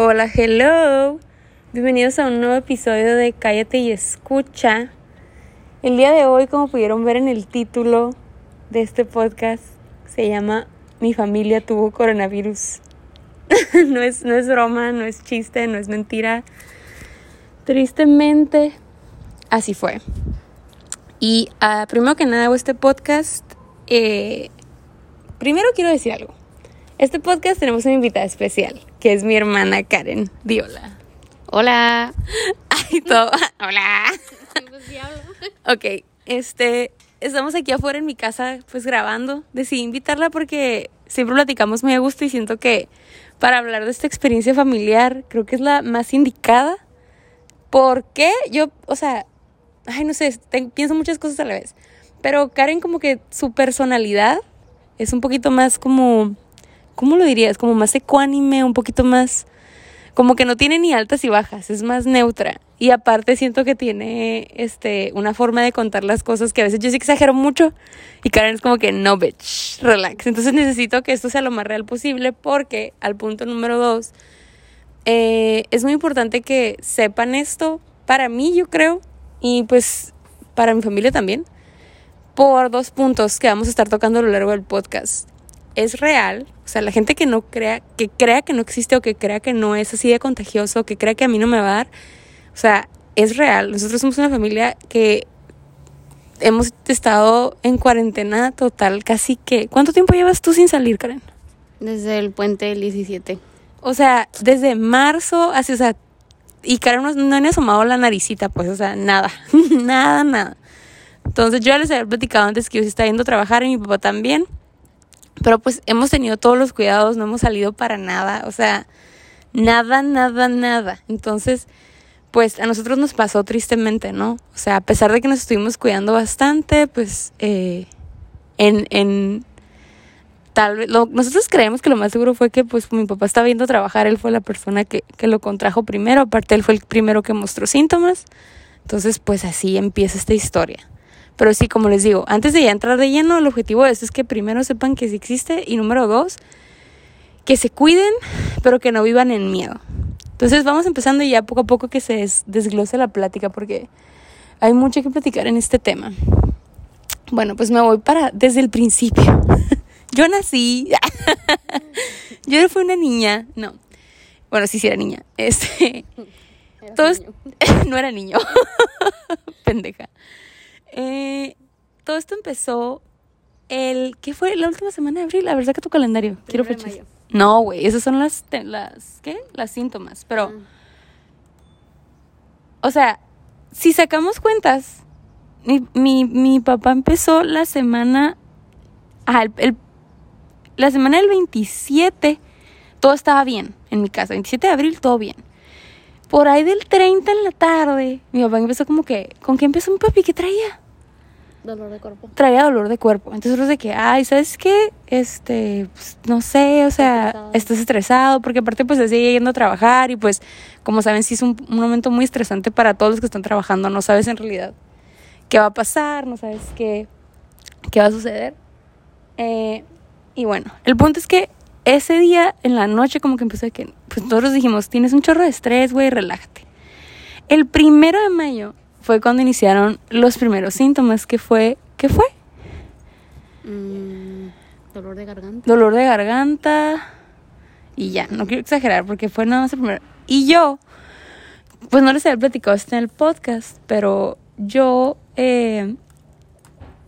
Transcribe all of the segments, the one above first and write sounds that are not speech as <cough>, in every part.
Hola, hello. Bienvenidos a un nuevo episodio de Cállate y Escucha. El día de hoy, como pudieron ver en el título de este podcast, se llama Mi familia tuvo coronavirus. <laughs> no, es, no es broma, no es chiste, no es mentira. Tristemente, así fue. Y uh, primero que nada hago este podcast. Eh, primero quiero decir algo. Este podcast tenemos una invitada especial, que es mi hermana Karen Diola. Hola. <laughs> Ay, todo. Hola. <laughs> ok, este, estamos aquí afuera en mi casa, pues grabando. Decidí invitarla porque siempre platicamos muy a gusto y siento que para hablar de esta experiencia familiar, creo que es la más indicada. ¿Por qué? Yo, o sea, ay, no sé, pienso muchas cosas a la vez. Pero Karen como que su personalidad es un poquito más como, ¿cómo lo dirías? Como más ecuánime, un poquito más, como que no tiene ni altas y bajas, es más neutra. Y aparte siento que tiene este, una forma de contar las cosas que a veces yo sí exagero mucho y Karen es como que no, bitch, relax. Entonces necesito que esto sea lo más real posible porque al punto número dos, eh, es muy importante que sepan esto, para mí yo creo, y pues para mi familia también, por dos puntos que vamos a estar tocando a lo largo del podcast. Es real, o sea, la gente que no crea, que crea que no existe o que crea que no es así de contagioso, que crea que a mí no me va a dar, o sea, es real. Nosotros somos una familia que hemos estado en cuarentena total, casi que... ¿Cuánto tiempo llevas tú sin salir, Karen? Desde el puente del 17. O sea, desde marzo, así, o sea, y Karen no, no han asomado la naricita, pues, o sea, nada, <laughs> nada, nada. Entonces yo ya les había platicado antes que yo sí estaba yendo a trabajar y mi papá también. Pero pues hemos tenido todos los cuidados, no hemos salido para nada, o sea, nada, nada, nada. Entonces, pues a nosotros nos pasó tristemente, ¿no? O sea, a pesar de que nos estuvimos cuidando bastante, pues eh, en, en tal vez, nosotros creemos que lo más seguro fue que pues mi papá estaba yendo a trabajar, él fue la persona que, que lo contrajo primero, aparte él fue el primero que mostró síntomas. Entonces, pues así empieza esta historia. Pero sí, como les digo, antes de ya entrar de lleno, el objetivo de esto es que primero sepan que sí existe y número dos, que se cuiden, pero que no vivan en miedo. Entonces vamos empezando ya poco a poco que se desglose la plática porque hay mucho que platicar en este tema. Bueno, pues me voy para desde el principio. <laughs> Yo nací, <laughs> yo fui una niña, no. Bueno, sí, sí era niña. Este, todos, <laughs> no era niño, pendeja. Eh, todo esto empezó el. ¿Qué fue? La última semana de abril. La verdad que tu calendario. Quiero fechas. No, güey. Esas son las. las ¿Qué? Las síntomas. Pero. O sea, si sacamos cuentas. Mi, mi, mi papá empezó la semana. Ah, el, la semana del 27. Todo estaba bien en mi casa. 27 de abril, todo bien. Por ahí del 30 en la tarde, mi papá empezó como que, ¿con qué empezó mi papi? ¿Qué traía? Dolor de cuerpo. Traía dolor de cuerpo. Entonces nosotros de que, ay, ¿sabes qué? Este, pues, no sé, o sea, estás estresado, porque aparte pues se sigue yendo a trabajar y pues, como saben, sí es un, momento muy estresante para todos los que están trabajando, no sabes en realidad qué va a pasar, no sabes qué, qué va a suceder. Eh, y bueno, el punto es que ese día en la noche como que empezó a que, pues nosotros dijimos, tienes un chorro de estrés, güey, relájate. El primero de mayo fue cuando iniciaron los primeros síntomas, que fue, ¿qué fue? Mm, dolor de garganta. Dolor de garganta. Y ya, no quiero exagerar porque fue nada más el primero. Y yo, pues no les había platicado esto en el podcast, pero yo eh,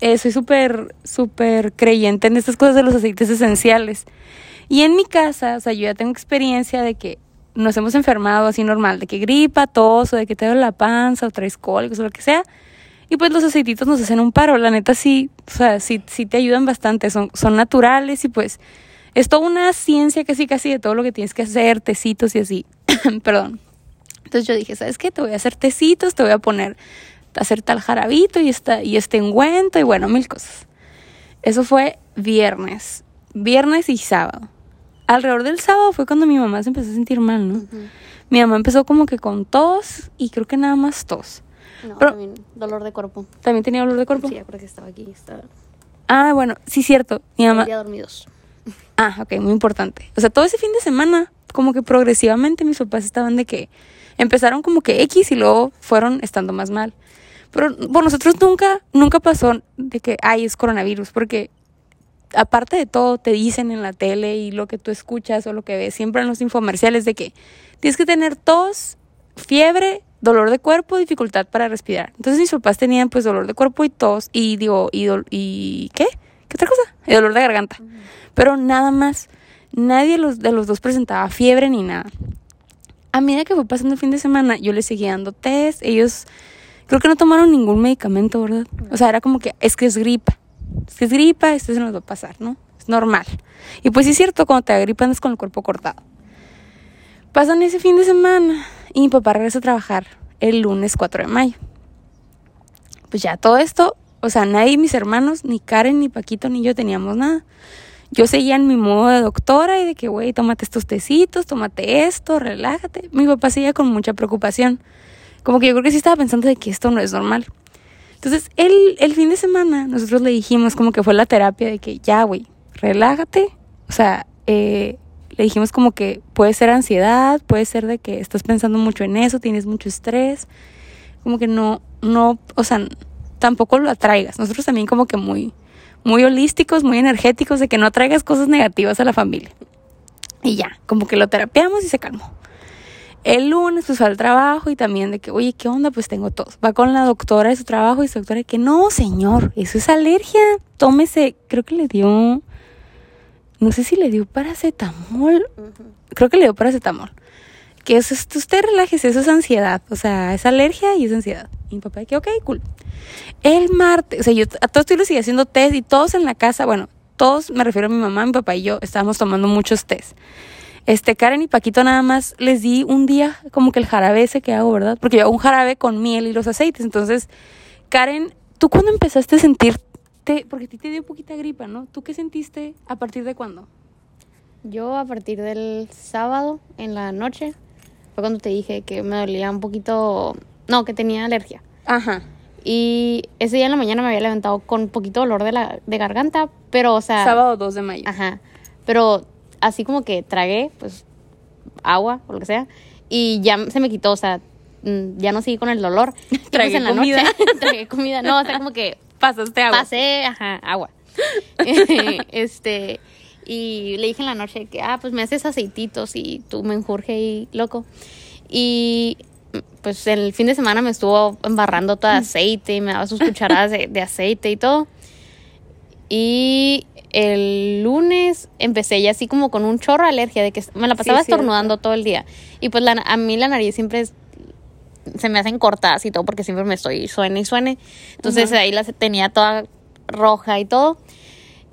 eh, soy súper, súper creyente en estas cosas de los aceites esenciales. Y en mi casa, o sea, yo ya tengo experiencia de que nos hemos enfermado así normal, de que gripa, tos, o de que te duele la panza, o traes cólicos, o lo que sea. Y pues los aceititos nos hacen un paro, la neta sí, o sea, sí, sí te ayudan bastante, son, son naturales y pues es toda una ciencia casi casi de todo lo que tienes que hacer, tecitos y así. <coughs> Perdón. Entonces yo dije, ¿sabes qué? Te voy a hacer tecitos, te voy a poner, a hacer tal jarabito y, esta, y este ungüento y bueno, mil cosas. Eso fue viernes, viernes y sábado alrededor del sábado fue cuando mi mamá se empezó a sentir mal, ¿no? Mi mamá empezó como que con tos y creo que nada más tos. No, también dolor de cuerpo. ¿También tenía dolor de cuerpo? Sí, porque estaba aquí. Estaba... Ah, bueno, sí, cierto. Mi mamá... Ya dormidos. Ah, ok, muy importante. O sea, todo ese fin de semana como que progresivamente mis papás estaban de que empezaron como que X y luego fueron estando más mal. Pero por nosotros nunca, nunca pasó de que, ay, es coronavirus, porque aparte de todo te dicen en la tele y lo que tú escuchas o lo que ves siempre en los infomerciales de que tienes que tener tos, fiebre, dolor de cuerpo, dificultad para respirar. Entonces mis papás tenían pues dolor de cuerpo y tos y digo, y, y ¿qué? ¿Qué otra cosa? Y dolor de garganta. Pero nada más. Nadie de los, de los dos presentaba fiebre ni nada. A medida que fue pasando el fin de semana, yo les seguía dando test. Ellos creo que no tomaron ningún medicamento, ¿verdad? O sea, era como que es que es gripa. Que es gripa, esto se nos va a pasar, ¿no? Es normal. Y pues sí es cierto, cuando te da gripa andas con el cuerpo cortado. Pasan ese fin de semana y mi papá regresa a trabajar el lunes 4 de mayo. Pues ya todo esto, o sea, nadie, mis hermanos, ni Karen, ni Paquito, ni yo teníamos nada. Yo seguía en mi modo de doctora y de que, güey, tómate estos tecitos, tómate esto, relájate. Mi papá seguía con mucha preocupación. Como que yo creo que sí estaba pensando de que esto no es normal. Entonces, el, el fin de semana nosotros le dijimos como que fue la terapia de que ya, güey, relájate. O sea, eh, le dijimos como que puede ser ansiedad, puede ser de que estás pensando mucho en eso, tienes mucho estrés. Como que no, no, o sea, tampoco lo atraigas. Nosotros también como que muy, muy holísticos, muy energéticos, de que no traigas cosas negativas a la familia. Y ya, como que lo terapeamos y se calmó. El lunes pues fue al trabajo y también de que, oye, ¿qué onda? Pues tengo tos. Va con la doctora de su trabajo y su doctora de que, no, señor, eso es alergia. Tómese, creo que le dio, no sé si le dio paracetamol. Creo que le dio paracetamol. Que eso es, usted relájese, eso es ansiedad. O sea, es alergia y es ansiedad. Y mi papá de que, ok, cool. El martes, o sea, yo a todos estoy sigue haciendo test y todos en la casa, bueno, todos, me refiero a mi mamá, mi papá y yo, estábamos tomando muchos test. Este, Karen y Paquito nada más les di un día como que el jarabe ese que hago, ¿verdad? Porque yo hago un jarabe con miel y los aceites. Entonces, Karen, ¿tú cuándo empezaste a sentirte, porque a ti te dio poquita gripa, ¿no? ¿Tú qué sentiste a partir de cuándo? Yo a partir del sábado en la noche fue cuando te dije que me dolía un poquito, no, que tenía alergia. Ajá. Y ese día en la mañana me había levantado con un poquito dolor de, la, de garganta, pero o sea... Sábado 2 de mayo. Ajá. Pero así como que tragué, pues, agua o lo que sea, y ya se me quitó, o sea, mm, ya no seguí con el dolor. <laughs> Pues, Tragué en la comida. noche, <laughs> tragué comida. No, o sea, como que Pasaste agua. pasé, ajá, agua. <laughs> este, y le dije en la noche que, ah, pues me haces aceititos y tú me enjurge y loco. Y pues el fin de semana me estuvo embarrando todo de aceite y me daba sus cucharadas de, de aceite y todo. Y el lunes empecé ya así como con un chorro de alergia, de que me la pasaba Sí, estornudando todo el día. Y pues la- a mí la nariz siempre es- se me hacen cortadas y todo porque siempre me estoy suene y suene. Entonces ahí la tenía toda roja y todo.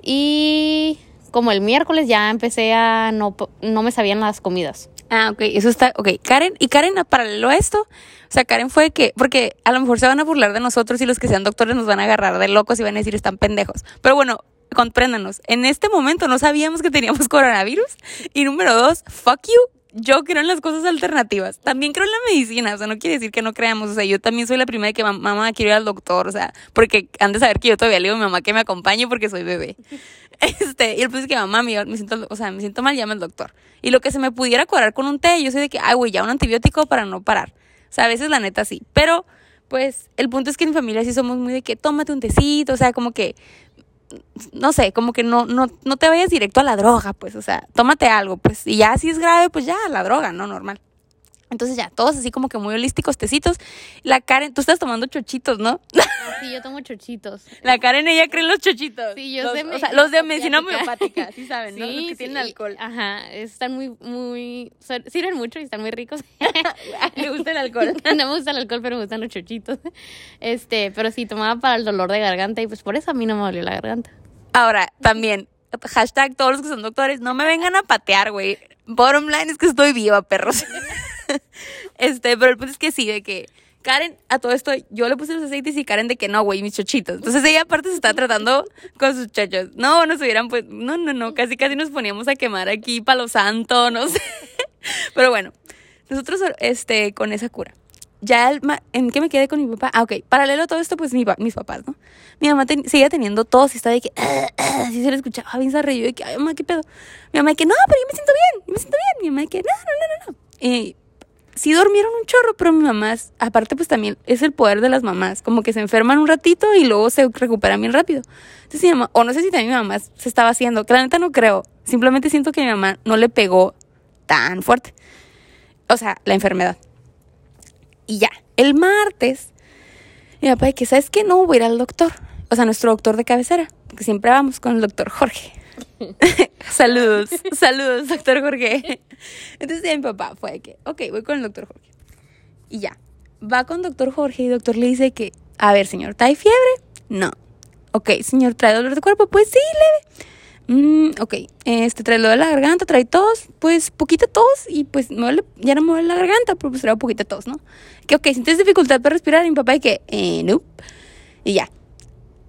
Y como el miércoles ya empecé a no, no me sabían las comidas. Ah, ok, eso está, ok. Karen, y Karen, paralelo a esto, o sea, Karen fue que, porque a lo mejor se van a burlar de nosotros y los que sean doctores nos van a agarrar de locos y van a decir están pendejos. Pero bueno, compréndanos, en este momento no sabíamos que teníamos coronavirus. Y número dos, fuck you. Yo creo en las cosas alternativas. También creo en la medicina. O sea, no quiere decir que no creamos. O sea, yo también soy la primera que "Mam- mamá quiero ir al doctor. O sea, porque han de saber que yo todavía le digo a mi mamá que me acompañe porque soy bebé. <laughs> Este, y el punto es que mamá, me siento, o sea, me siento mal, llama al doctor. Y lo que se me pudiera curar con un té, yo soy de que, ay, güey, ya un antibiótico para no parar. O sea, a veces la neta sí. Pero, pues, el punto es que en mi familia sí somos muy de que tómate un tecito, o sea, como que, no sé, como que no, no, no te vayas directo a la droga, pues, o sea, tómate algo, pues, y ya si es grave, pues ya, la droga, ¿no? Normal. Entonces ya, todos así como que muy holísticos, tecitos. La Karen, tú estás tomando chochitos, ¿no? <laughs> Sí, yo tomo chochitos. La Karen, ella cree en los chochitos. Sí, yo Los- sé O sea, los de medicina homeopática. sí saben, ¿no? <laughs> Los que Sí, tienen alcohol. Ajá, están muy, muy, sirven mucho y están muy ricos. <laughs> Le gusta el alcohol. no me gusta el alcohol, pero me gustan los chochitos. Este, pero sí, tomaba para el dolor de garganta y pues por eso a mí no me dolió la garganta. Ahora, también, hashtag todos los que son doctores, no me vengan a patear, güey. Bottom line es que estoy viva, perros. <laughs> este, pero el punto es que sí, de que Karen, a todo esto, yo le puse los aceites y Karen de que no, güey, mis chochitos. Entonces ella aparte se está tratando con sus chochos. No, nos hubieran pues, no, no, no, casi casi nos poníamos a quemar aquí palo santo, no sé. <laughs> Pero bueno, nosotros, este, con esa cura. ya el en que me quedé con mi papá. Ah, ok. Paralelo a todo esto, pues mi pa- mis papás, ¿no? Mi mamá ten- seguía teniendo tos y estaba de que <clears throat> así se le escuchaba bien zarrillo de que, ay, mamá, ¿qué pedo? Mi mamá de que, no, pero yo me siento bien, yo me siento bien. Mi mamá de que, no, no, no, no, no. Y sí dormieron un chorro, pero mi mamá, es- aparte, pues también es el poder de las mamás. Como que se enferman un ratito y luego se recuperan bien rápido. Mi mamá, o no sé si también mi mamá se estaba haciendo, que la neta no creo. Simplemente siento que mi mamá no le pegó tan fuerte. O sea, la enfermedad. Y ya, el martes, mi papá que, ¿sabes qué? No voy a ir al doctor. O sea, nuestro doctor de cabecera, porque siempre vamos con el doctor Jorge. <laughs> saludos, saludos, doctor Jorge. Entonces ya mi papá fue que, ok, voy con el doctor Jorge. Y ya, va con doctor Jorge y doctor le dice que, a ver, señor, ¿trae fiebre? No. Ok, señor, ¿trae dolor de cuerpo? Pues sí, leve. Mm, ok, este trae lo de la garganta, trae tos, pues poquita tos y pues me duele- ya no me duele la garganta, pero pues trae poquita tos, ¿no? Que ok, si tienes dificultad para respirar, y mi papá y que, eh, no. Y ya.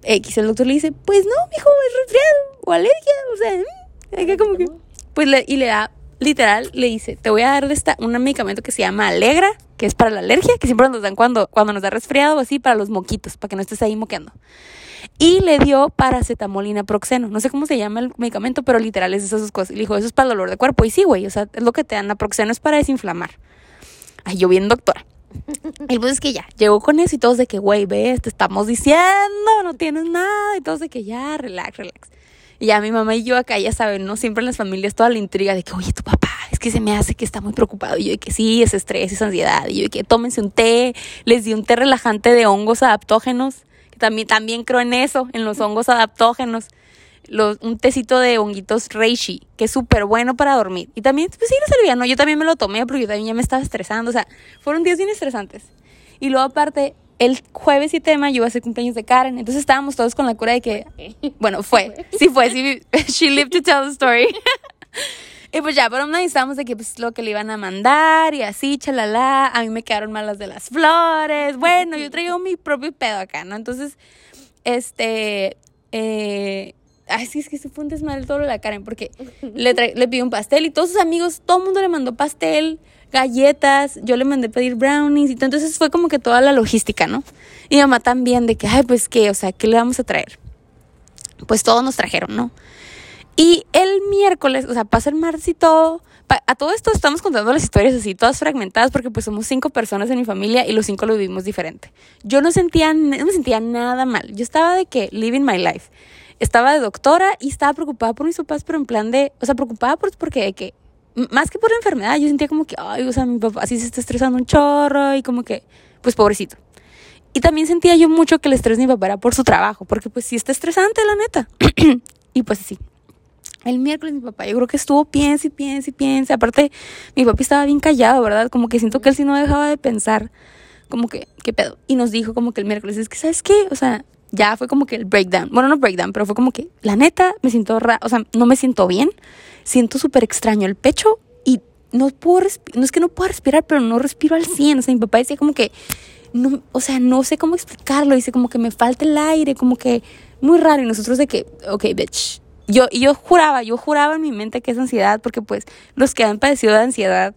X, el doctor le dice, pues no, mijo, es resfriado alergia, o sea, acá como que, pues le, y le da, literal, le dice, te voy a dar esta, un medicamento que se llama Alegra, que es para la alergia, que siempre nos dan cuando, cuando nos da resfriado o así, para los moquitos, para que no estés ahí moqueando. Y le dio paracetamol y naproxeno. No sé cómo se llama el medicamento, pero literal es esas dos cosas. Y le dijo, eso es para el dolor de cuerpo. Y sí, güey, o sea, es lo que te dan. Naproxeno es para desinflamar. Ay, yo bien doctora. <laughs> El punto es que ya, llegó con eso y todos de que, güey, ves, te estamos diciendo, no tienes nada. Y todos de que ya, relax, relax. Y ya mi mamá y yo acá, ya saben, ¿no? Siempre en las familias toda la intriga de que, oye, tu papá, es que se me hace que está muy preocupado. Y yo de que sí, es estrés, es ansiedad. Y yo de que tómense un té. Les di un té relajante de hongos adaptógenos. Que también, también creo en eso, en los hongos adaptógenos. Un tecito de honguitos reishi, que es súper bueno para dormir. Y también, pues sí, no servía, ¿no? Yo también me lo tomé, pero yo también ya me estaba estresando. O sea, fueron días bien estresantes. Y luego aparte, el jueves 7 de mayo iba a ser cumpleaños de Karen. Entonces estábamos todos con la cura de que, bueno, fue, sí fue, sí, <laughs> she lived to tell the story. <laughs> y pues ya, un lado estábamos de que pues lo que le iban a mandar y así, chalala. A mí me quedaron malas de las flores. Bueno, yo traigo mi propio pedo acá, ¿no? Entonces, este, eh, Ay, sí, es que se fue un desmadre todo lo de la Karen, porque le, le pidió un pastel y todos sus amigos, todo el mundo le mandó pastel, galletas, yo le mandé pedir brownies y todo. Entonces fue como que toda la logística, ¿no? Y mi mamá también, de que, ay, pues qué, o sea, ¿qué le vamos a traer? Pues todos nos trajeron, ¿no? Y el miércoles, o sea, pasa el martes y todo. A todo esto estamos contando las historias así, todas fragmentadas, porque pues somos cinco personas en mi familia y los cinco lo vivimos diferente. Yo no sentía, no me sentía nada mal. Yo estaba de que living my life. Estaba de doctora y estaba preocupada por mis papás, pero en plan de, o sea, preocupada por, porque de que, más que por la enfermedad, yo sentía como que, ay, o sea, mi papá sí se está estresando un chorro y como que, pues pobrecito. Y también sentía yo mucho que el estrés de mi papá era por su trabajo, porque pues sí está estresante, la neta. <clears throat> y pues así. El miércoles mi papá, yo creo que estuvo piensa y piensa y piensa. Aparte, mi papi estaba bien callado, ¿verdad? Como que siento que él sí no dejaba de pensar, como que, ¿qué pedo? Y nos dijo como que el miércoles, es que, ¿sabes qué? O sea, ya fue como que el breakdown. Bueno, no breakdown, pero fue como que, la neta, me siento raro, o sea, no me siento bien. Siento súper extraño el pecho y no puedo no es que no pueda respirar, pero no respiro al 100. O sea, mi papá decía como que, no, o sea, no sé cómo explicarlo. Dice como que me falta el aire, como que muy raro. Y nosotros de que, ok, bitch. Yo, y yo juraba, yo juraba en mi mente que es ansiedad, porque pues los que han padecido de ansiedad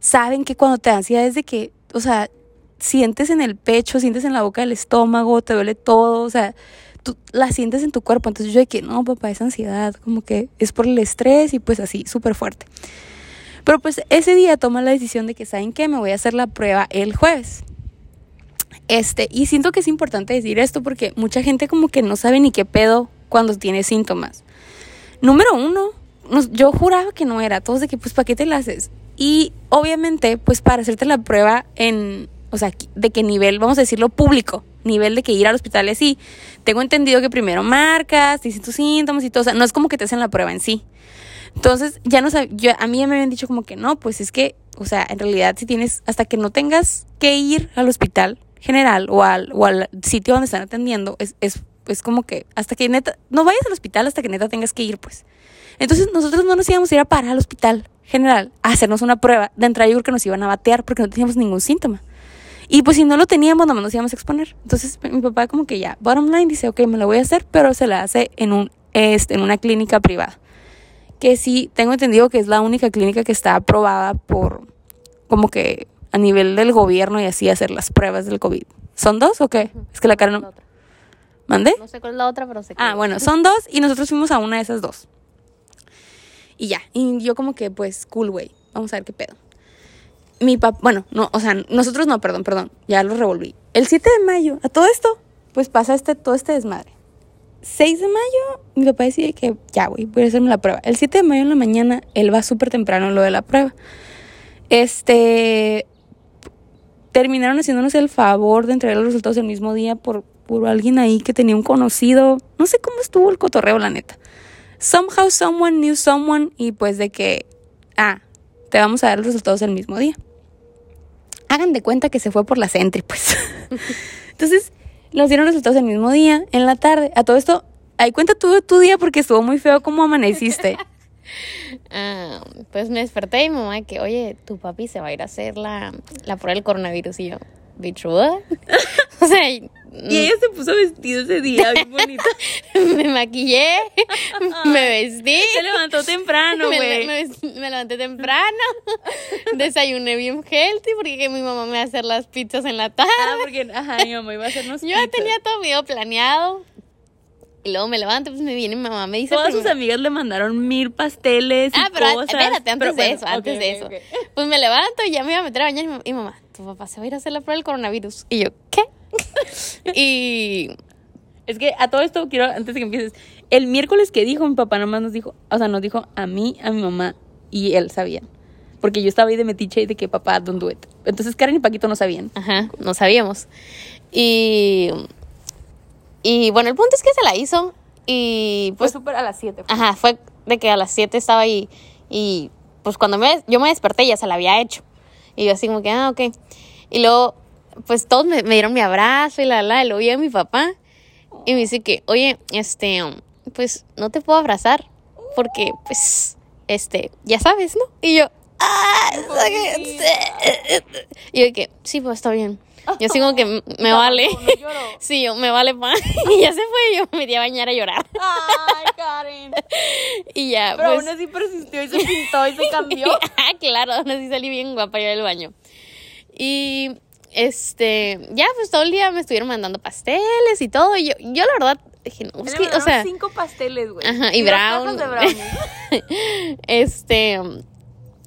saben que cuando te da ansiedad es de que, o sea, sientes en el pecho, sientes en la boca del estómago, te duele todo, o sea, tú la sientes en tu cuerpo. Entonces yo de que, no, papá, es ansiedad, como que es por el estrés y pues así, súper fuerte. Pero pues ese día toma la decisión de que, ¿saben qué? Me voy a hacer la prueba el jueves. Este, y siento que es importante decir esto porque mucha gente como que no sabe ni qué pedo cuando tiene síntomas. Número uno, yo juraba que no era, todos de que pues ¿para qué te la haces? Y obviamente pues para hacerte la prueba en, o sea, de qué nivel, vamos a decirlo público, nivel de que ir al hospital y así, tengo entendido que primero marcas, dicen tus síntomas y todo, o sea, no es como que te hacen la prueba en sí. Entonces, ya no yo, a mí ya me habían dicho como que no, pues es que, o sea, en realidad si tienes, hasta que no tengas que ir al hospital general o al, o al sitio donde están atendiendo, es, es, es como que hasta que neta, no vayas al hospital hasta que neta tengas que ir, pues. Entonces nosotros no nos íbamos a ir a parar al hospital general a hacernos una prueba. De entrada yo creo que nos iban a batear porque no teníamos ningún síntoma. Y pues si no lo teníamos, no nos íbamos a exponer. Entonces mi papá como que ya, bottom line, dice, ok, me lo voy a hacer, pero se la hace en, un, este, en una clínica privada. Que sí, tengo entendido que es la única clínica que está aprobada por, como que, a nivel del gobierno y así hacer las pruebas del COVID. ¿Son dos o qué? Es que la cara no... ¿Mande? No sé cuál es la otra, pero sé. Ah, bueno, son dos y nosotros fuimos a una de esas dos. Y ya, y yo como que, pues, cool, güey, vamos a ver qué pedo. Mi papá, bueno, no, o sea, nosotros no, perdón, perdón, ya lo revolví. El 7 de mayo, a todo esto, pues pasa este, todo este desmadre. 6 de mayo, mi papá decide que ya, güey, voy a hacerme la prueba. El 7 de mayo en la mañana, él va súper temprano lo de la prueba. Este, terminaron haciéndonos el favor de entregar los resultados el mismo día por, por alguien ahí que tenía un conocido. No sé cómo estuvo el cotorreo, la neta. Somehow someone knew someone y pues de que, ah, te vamos a dar los resultados el mismo día. Hagan de cuenta que se fue por la Sentry, pues. <laughs> Entonces, nos dieron resultados el mismo día, en la tarde. A todo esto, ahí cuenta tu día porque estuvo muy feo cómo amaneciste. <laughs> Ah, pues me desperté y mamá que, oye, tu papi se va a ir a hacer la, la prueba del coronavirus. Y yo, bitch, what? <laughs> o sea, y- ella se puso vestido ese día, bien <laughs> bonito. me maquillé, me vestí. Se levantó temprano, güey. me- me- me levanté temprano, desayuné bien healthy porque mi mamá me va a hacer las pizzas en la tarde. Ah, porque, ajá, mi mamá iba a hacernos Yo ya pizzas. tenía todo mío planeado. Y luego me levanto, pues me viene mi mamá, me dice... Todas sus amigas le mandaron mil pasteles y Ah, pero cosas. espérate, antes Pero de eso, antes de eso. Pues me levanto y ya me iba a meter a bañar y mi, y mi mamá, tu papá se va a ir a hacer la prueba del coronavirus. Y yo, ¿qué? <laughs> y Es que a todo esto quiero, antes de que empieces, el miércoles que dijo, mi papá nomás nos dijo, o sea, nos dijo a mí, a mi mamá y él sabían. Porque yo estaba ahí de metiche y de que papá, don't do it. Entonces Karen y Paquito no sabían. Ajá, no sabíamos. Y, y bueno, el punto es que se la hizo y Fue pues, súper a las 7. ajá, fue de que a las 7 estaba ahí y pues cuando me, yo me desperté ya se la había hecho. Y yo así como que, ah, ok. Y luego, pues todos me, me dieron mi abrazo y la, la, y luego llega mi papá y me dice que, oye, este, pues no te puedo abrazar porque, pues, este, ya sabes, ¿no? Y yo, ah, y yo que, sí, pues está bien. Yo sigo que m- <laughs> me vale. no. <laughs> Sí, yo, me vale pan. <laughs> Y ya se fue, yo me metí a bañar a llorar. Ay, Karen. Y ya, Pero pues. aún así persistió y se pintó y se cambió. ah, claro, aún así salí bien guapa yo del baño. Y este, ya, pues todo el día me estuvieron mandando pasteles y todo. Y yo, yo la verdad dije, no, es que, o sea, cinco pasteles, güey. Ajá, y dos brown. de <laughs> este,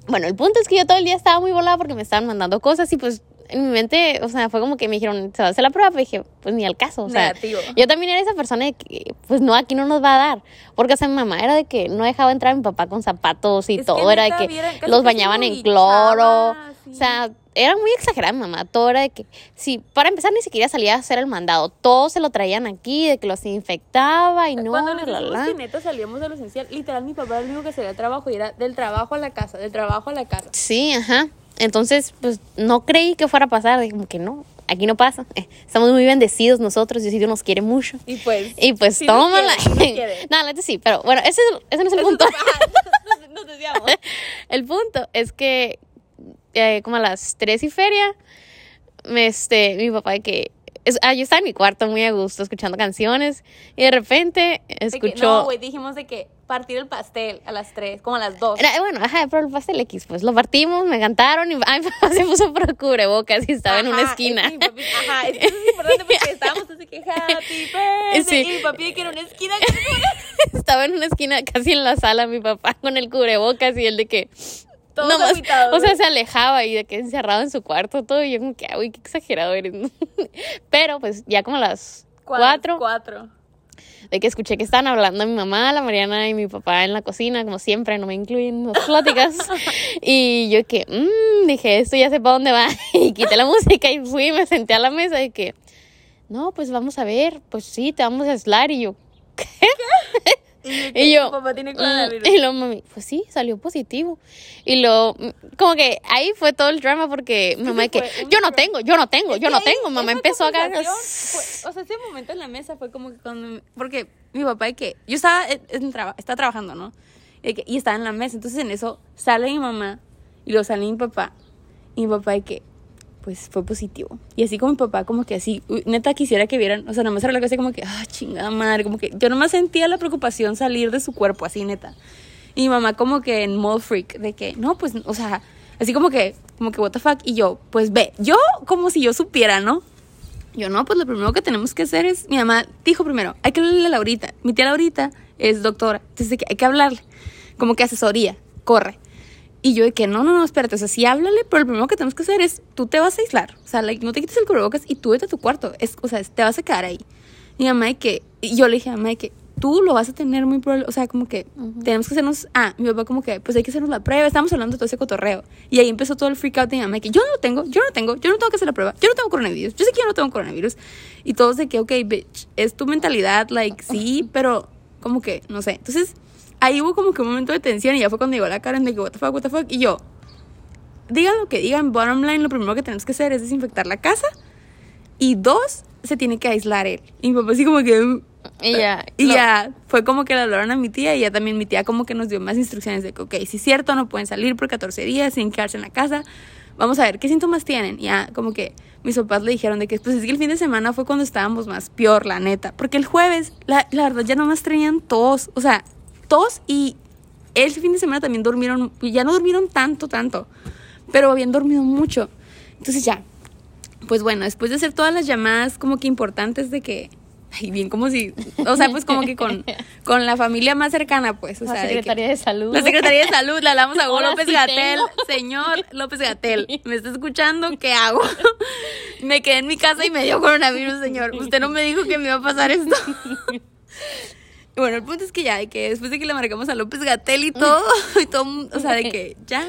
bueno, el punto es que yo todo el día estaba muy volada porque me estaban mandando cosas y pues en mi mente, o sea, fue como que me dijeron, se va a hacer la prueba, pero dije, pues ni al caso, o sea, Negativo. yo también era esa persona de que, pues no, aquí no nos va a dar, porque, o sea, mi mamá era de que no dejaba entrar a mi papá con zapatos y Es todo, era de que los bañaban en cloro, sí. o sea, era muy exagerada mi mamá, todo era de que, sí, para empezar ni siquiera salía a hacer el mandado, todo se lo traían aquí, de que los infectaba y no, Cuando que neta salíamos de lo esencial, literal mi papá era el único que salía al trabajo y era del trabajo a la casa, del trabajo a la casa. Sí, ajá. Entonces, pues no creí que fuera a pasar. Como que no, aquí no pasa. Eh, estamos muy bendecidos nosotros, Diosito nos quiere mucho. Y pues... Y pues nos tómala. nos quiere. <laughs> no, neta sí, pero bueno, ese, ese no es el punto. <laughs> Nos- nos desviamos. <laughs> el punto es que eh, como a las tres y feria, me, este, mi papá de que... es- ah, yo estaba en mi cuarto muy a gusto escuchando canciones y de repente De que, escuchó... no, güey, dijimos de que partir el pastel a las 3, como a las 2. Era- bueno, ajá, pero el pastel X, pues lo partimos, me cantaron y ay, <laughs> mi papá se puso por cubrebocas y estaba en una esquina. Es que papi, ajá, es que eso es importante porque estábamos así que happy birthday. Sí. Y mi papi de que era una esquina. <laughs> estaba en una esquina casi en la sala mi papá con el cubrebocas y el de que Todos nomás- agüitados, o sea, se alejaba y de que encerrado en su cuarto todo y yo como que, "Ah, uy, qué exagerado eres. <laughs> Pero pues ya como a las cuatro, Cuatro. de que escuché que estaban hablando mi mamá, la Mariana y mi papá en la cocina, como siempre, no me incluyen en las pláticas. <laughs> y yo que, mmm, dije, esto ya sé para dónde va. <laughs> y quité la música y fui y me senté a la mesa y que, no, pues vamos a ver, pues sí, te vamos a aislar. Y yo, Y, Y yo, papá tiene mm, coronavirus. y luego mami, pues sí, salió positivo. Y luego, mm, como que ahí fue todo el drama porque mi mamá que, yo no tengo, yo no tengo, yo Es no ahí tengo. Mamá empezó a cagar. <laughs> o sea, ese momento en la mesa fue como que cuando. Porque mi papá, de que. Yo estaba, en- traba- estaba trabajando, ¿no? De que- y estaba en la mesa. Entonces en eso sale mi mamá y luego sale mi papá. Y mi papá, de que. Pues fue positivo. Y así como mi papá, como que así. uy, neta quisiera que vieran. O sea, nada más era la cosa como que. Ah, chingada madre. Como que yo nomás sentía la preocupación salir de su cuerpo, así, neta. Y mi mamá, como que en modo freak. De que, no, pues, o sea Así como que, como que, what the fuck. Y yo, pues ve, yo como si yo supiera, ¿no? Yo, no, pues lo primero que tenemos que hacer es, mi mamá dijo primero, hay que hablarle a Laurita. Mi tía Laurita es doctora, entonces hay que hablarle, como que asesoría, corre. Y yo de que, no, no, no, espérate, o sea, sí háblale, pero lo primero que tenemos que hacer es, tú te vas a aislar, o sea, like, no te quites el cubrebocas y tú vete a tu cuarto, es, o sea, te vas a quedar ahí. Y mamá de que, y yo le dije a mamá de que, tú lo vas a tener muy probable, o sea, como que tenemos que hacernos, ah, mi papá como que, pues hay que hacernos la prueba, estamos hablando de todo ese cotorreo. Y ahí empezó todo el freak out de mi mamá, de que yo no lo tengo, yo no lo tengo, yo no tengo que hacer la prueba, yo no tengo coronavirus, yo sé que yo no tengo coronavirus. Y todos de que, ok, bitch, es tu mentalidad, like, sí, <laughs> pero como que, no sé. Entonces, ahí hubo como que un momento de tensión y ya fue cuando llegó la Karen de que, what the fuck, what the fuck, y yo, digan lo que digan, bottom line, lo primero que tenemos que hacer es desinfectar la casa. Y dos, se tiene que aislar él. Y mi papá así como que, Y ya. y lo- ya fue como que le hablaron a mi tía y ya también mi tía como que nos dio más instrucciones de que, ok, si es cierto, no pueden salir por 14 días, sin quedarse en la casa. Vamos a ver qué síntomas tienen. Y Ya como que mis papás le dijeron de que pues es que el fin de semana fue cuando estábamos más peor, la neta. Porque el jueves, la, la verdad, ya nomás traían tos. O sea, y el fin de semana también durmieron, ya no durmieron tanto, tanto, pero habían dormido mucho. Entonces ya, pues bueno, después de hacer todas las llamadas como que importantes de que, ay, bien como si, o sea, pues como que con, <laughs> con la familia más cercana, pues, o la sea, de que- Secretaría de Salud. la Secretaría de Salud, le hablamos a Hugo López sí Gatel. Señor <laughs> López Gatel, ¿me está escuchando? ¿Qué hago? <laughs> Me quedé en mi casa y me dio coronavirus, señor. Usted no me dijo que me iba a pasar esto. Bueno, el punto es que ya, de que después de que le marcamos a López Gatel y todo, <laughs> <laughs> y todo, o sea, de que ya,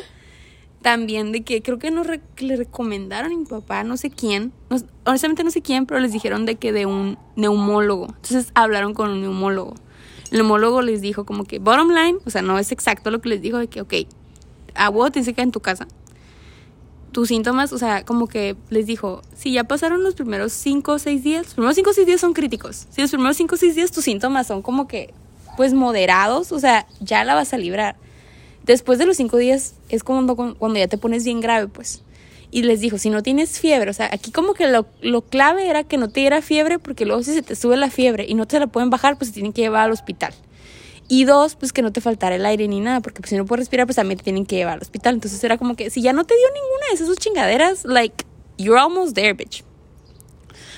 también de que creo que nos re- que le recomendaron a mi papá, no sé quién, no- honestamente no sé quién, pero les dijeron de que de un neumólogo. Entonces hablaron con un neumólogo. El neumólogo les dijo como que, bottom line, o sea, no es exacto lo que les dijo, de que, ok, a vos tienes que quedar en tu casa. Tus síntomas, o sea, como que les dijo, si ya pasaron los primeros 5 o 6 días, los primeros 5 o 6 días son críticos. Si los primeros 5 o 6 días tus síntomas son como que, pues moderados, o sea, ya la vas a librar. Después de los 5 días es cuando, cuando ya te pones bien grave, pues. Y les dijo, si no tienes fiebre, o sea, aquí como que lo, lo clave era que no te diera fiebre, porque luego si se te sube la fiebre y no te la pueden bajar, pues te tienen que llevar al hospital. Y dos, pues que no te faltara el aire ni nada, porque pues, si no puedes respirar, pues también te tienen que llevar al hospital. Entonces era como que si ya no te dio ninguna de esas chingaderas, like, you're almost there, bitch.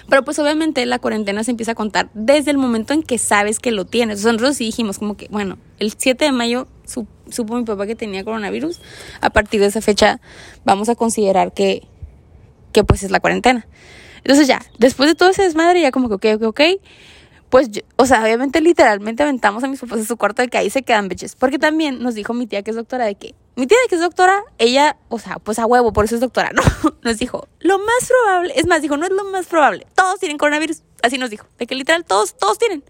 Pero pues obviamente la cuarentena se empieza a contar desde el momento en que sabes que lo tienes. O sea, nosotros sí dijimos como que, bueno, el 7 de mayo su- supo mi papá que tenía coronavirus. A partir de esa fecha vamos a considerar que, que pues es la cuarentena. Entonces ya, después de todo ese desmadre, ya como que, ok, ok, ok. Pues, yo- o sea, obviamente literalmente aventamos a mis papás de su cuarto de que ahí se quedan bitches. Porque también nos dijo mi tía que es doctora de que, mi tía de que es doctora, ella, o sea, pues a huevo, por eso es doctora, <laughs> ¿no? Nos dijo, lo más probable, es más, dijo, no es lo más probable, todos tienen coronavirus. Así nos dijo, de que literal todos, todos tienen.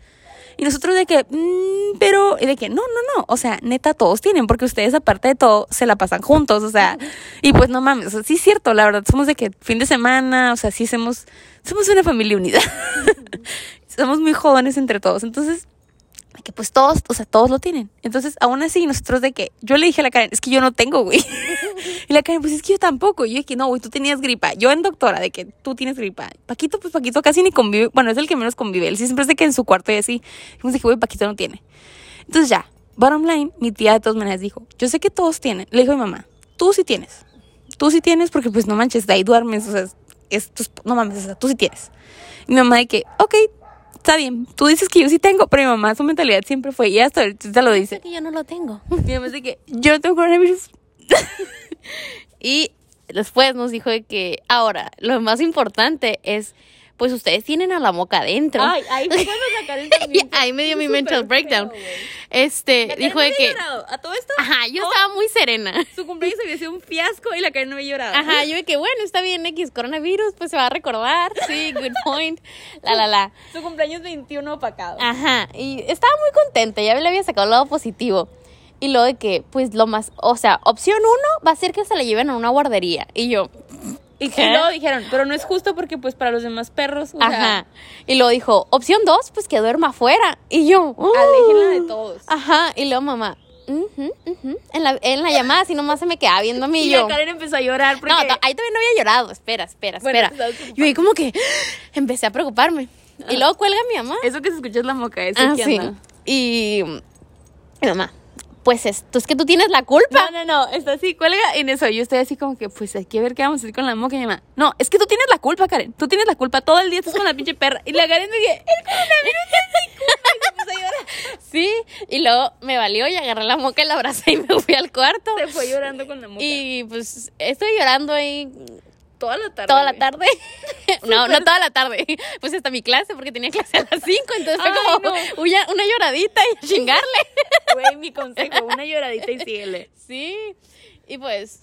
Y nosotros de que, "Mm, pero, y de que, no, no, no, o sea, neta, todos tienen, porque ustedes aparte de todo se la pasan juntos, o sea, y pues no mames, o sea, sí es cierto, la verdad, somos de que fin de semana, o sea, sí somos, somos una familia unida. <laughs> somos muy jóvenes entre todos, entonces, de que pues todos, o sea, todos lo tienen. Entonces, aún así, nosotros de que, yo le dije a la Karen, es que yo no tengo, güey. <laughs> y la Karen, pues es que yo tampoco. Y yo dije, no, güey, tú tenías gripa. Yo en doctora, de que tú tienes gripa. Paquito, pues Paquito casi ni convive, bueno, es el que menos convive. Él siempre es de que en su cuarto y así. Y dije, güey, Paquito no tiene. Entonces ya, bottom line, mi tía de todas maneras dijo, yo sé que todos tienen. Le dijo a mi mamá, tú sí tienes. Tú sí tienes porque pues no manches, de ahí duermes, o sea, es, es no mames, o sea, tú sí tienes. Y mi mamá de que, ok, está bien, tú dices que yo sí tengo, pero mi mamá su mentalidad siempre fue, y hasta ahorita lo dice. que yo no lo tengo. Mi mamá de que, yo no tengo coronavirus. <laughs> Y después nos dijo de que ahora lo más importante es, pues ustedes tienen a la moca adentro. ahí <laughs> fue cuando la Karen Y ahí me dio mi mental breakdown. Este, dijo de que, A todo esto, ajá, yo estaba muy serena. su cumpleaños había sido un fiasco y la Karen no había llorado. Ajá, yo de que bueno, está bien X coronavirus, pues se va a recordar. Sí, good point. La la la. Su cumpleaños 21 opacado. Ajá, y estaba muy contenta, ya le había sacado el lado positivo. Y lo de que, pues lo más, o sea, opción uno va a ser que se la lleven a una guardería. Y yo, Y luego dijeron, pero no es justo porque pues para los demás perros, o sea, ajá. Y luego dijo, opción dos, pues que duerma afuera. Y yo, aléjenla de "Uh". todos. Ajá, y luego mamá, "Ujú, ujú". En, la, en la llamada así nomás se me quedaba viendo a mí <laughs> y Y yo. Karen empezó a llorar porque... No, ahí todavía no había llorado. Espera, espera, Bueno, espera. preocupando. Yo ahí como que <gasps> empecé a preocuparme. Y luego cuelga mi mamá. Eso que se escucha es la moca, eso Ah, sí. Y mi mamá, pues es, es que tú tienes la culpa. No, no, no, está así, cuelga en eso. Yo estoy así como que, pues hay que ver qué vamos a hacer con la moca y mi mamá. No, es que tú tienes la culpa, Karen. Tú tienes la culpa. Todo el día estás con la pinche perra. Y la Karen me dice, el coronavirus está así, y se puso a llorar. Sí, y luego me valió y agarré la moca y la abracé y me fui al cuarto. Se fue llorando con la moca. Y pues estoy llorando ahí toda la tarde. toda la tarde. <laughs> no, no toda la tarde. Pues hasta mi clase, porque tenía clase a las 5. Entonces fue como no. una, una lloradita y a chingarle. <laughs> Güey, mi consejo, una lloradita y síguele. sí. Y pues,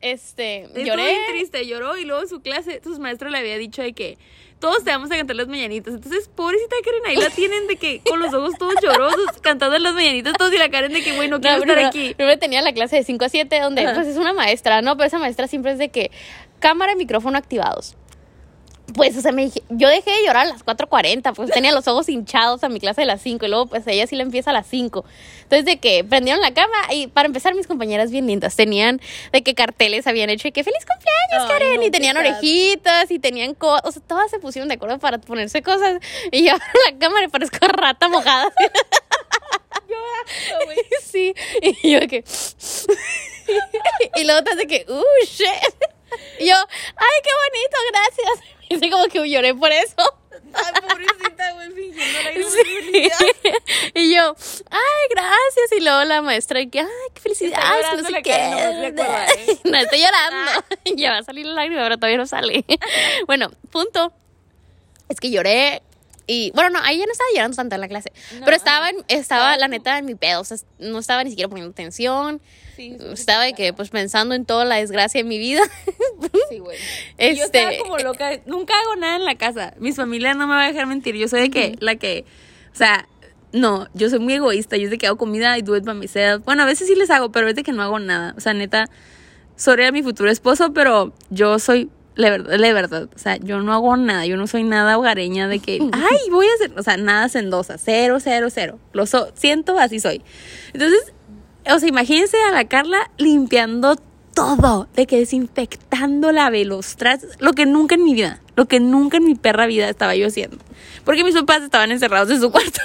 este, Estuvo lloré. bien triste, lloró y luego su clase, sus maestros le había dicho de que todos te vamos a cantar las mañanitas. Entonces, pobrecita Karen, ahí la <laughs> tienen de que con los ojos todos llorosos, cantando las mañanitas todos y la Karen de que, güey, no No, quiero estar primero, aquí. primero tenía la clase de 5 a 7, donde Ajá. pues es una maestra, ¿no? Pero esa maestra siempre es de que cámara y micrófono activados. Pues, o sea, me dije, yo dejé de llorar a las 4.40, pues tenía los ojos hinchados a mi clase de las 5 y luego pues ella sí la empieza a las 5. Entonces, de que prendieron la cama y para empezar mis compañeras bien lindas tenían de que carteles habían hecho y que feliz cumpleaños, Ay, Karen, no, y tenían orejitas y tenían cosas, o sea, todas se pusieron de acuerdo para ponerse cosas y yo la cámara y parezco rata mojada. <laughs> Sí, y yo de que. <laughs> y luego te hace que, uh, shit. Y yo, ay, qué bonito, gracias. Y así como que lloré por eso. Ay, pobrecita, güey, fingiendo la Sí. Y yo, ay, gracias. Y luego la maestra, y que, ay, qué felicidad. No sé qué. Acuerdo, <laughs> ¿eh? No, estoy llorando. <laughs> Ya va a salir la lágrima, pero todavía no sale. <laughs> Bueno, punto. Es que lloré. Y bueno, no, ahí ya no estaba llorando tanto en la clase. No, pero estaba, estaba, la neta, en mi pedo. O sea, no estaba ni siquiera poniendo atención. Sí, Estaba de que, pues, pensando en toda la desgracia de mi vida. <laughs> Sí, güey. Este- Yo estaba como loca. Nunca hago nada en la casa. Mis familias no me va a dejar mentir. Yo soy de que, la que, o sea, no, yo soy muy egoísta. Yo es de que hago comida y do it by myself. Bueno, a veces sí les hago, pero es de que no hago nada. O sea, neta, sorry a mi futuro esposo, pero yo soy, la verdad, la verdad. O sea, yo no hago nada. Yo no soy nada hogareña de que, <laughs> ay, voy a hacer, o sea, nada sendosa. Cero, cero, cero. Lo so- siento, así soy. Entonces, o sea, imagínense a la Carla limpiando todo, de que desinfectando la los trastes, lo que nunca en mi vida, lo que nunca en mi perra vida estaba yo haciendo. Porque mis papás estaban encerrados en su <laughs> cuarto.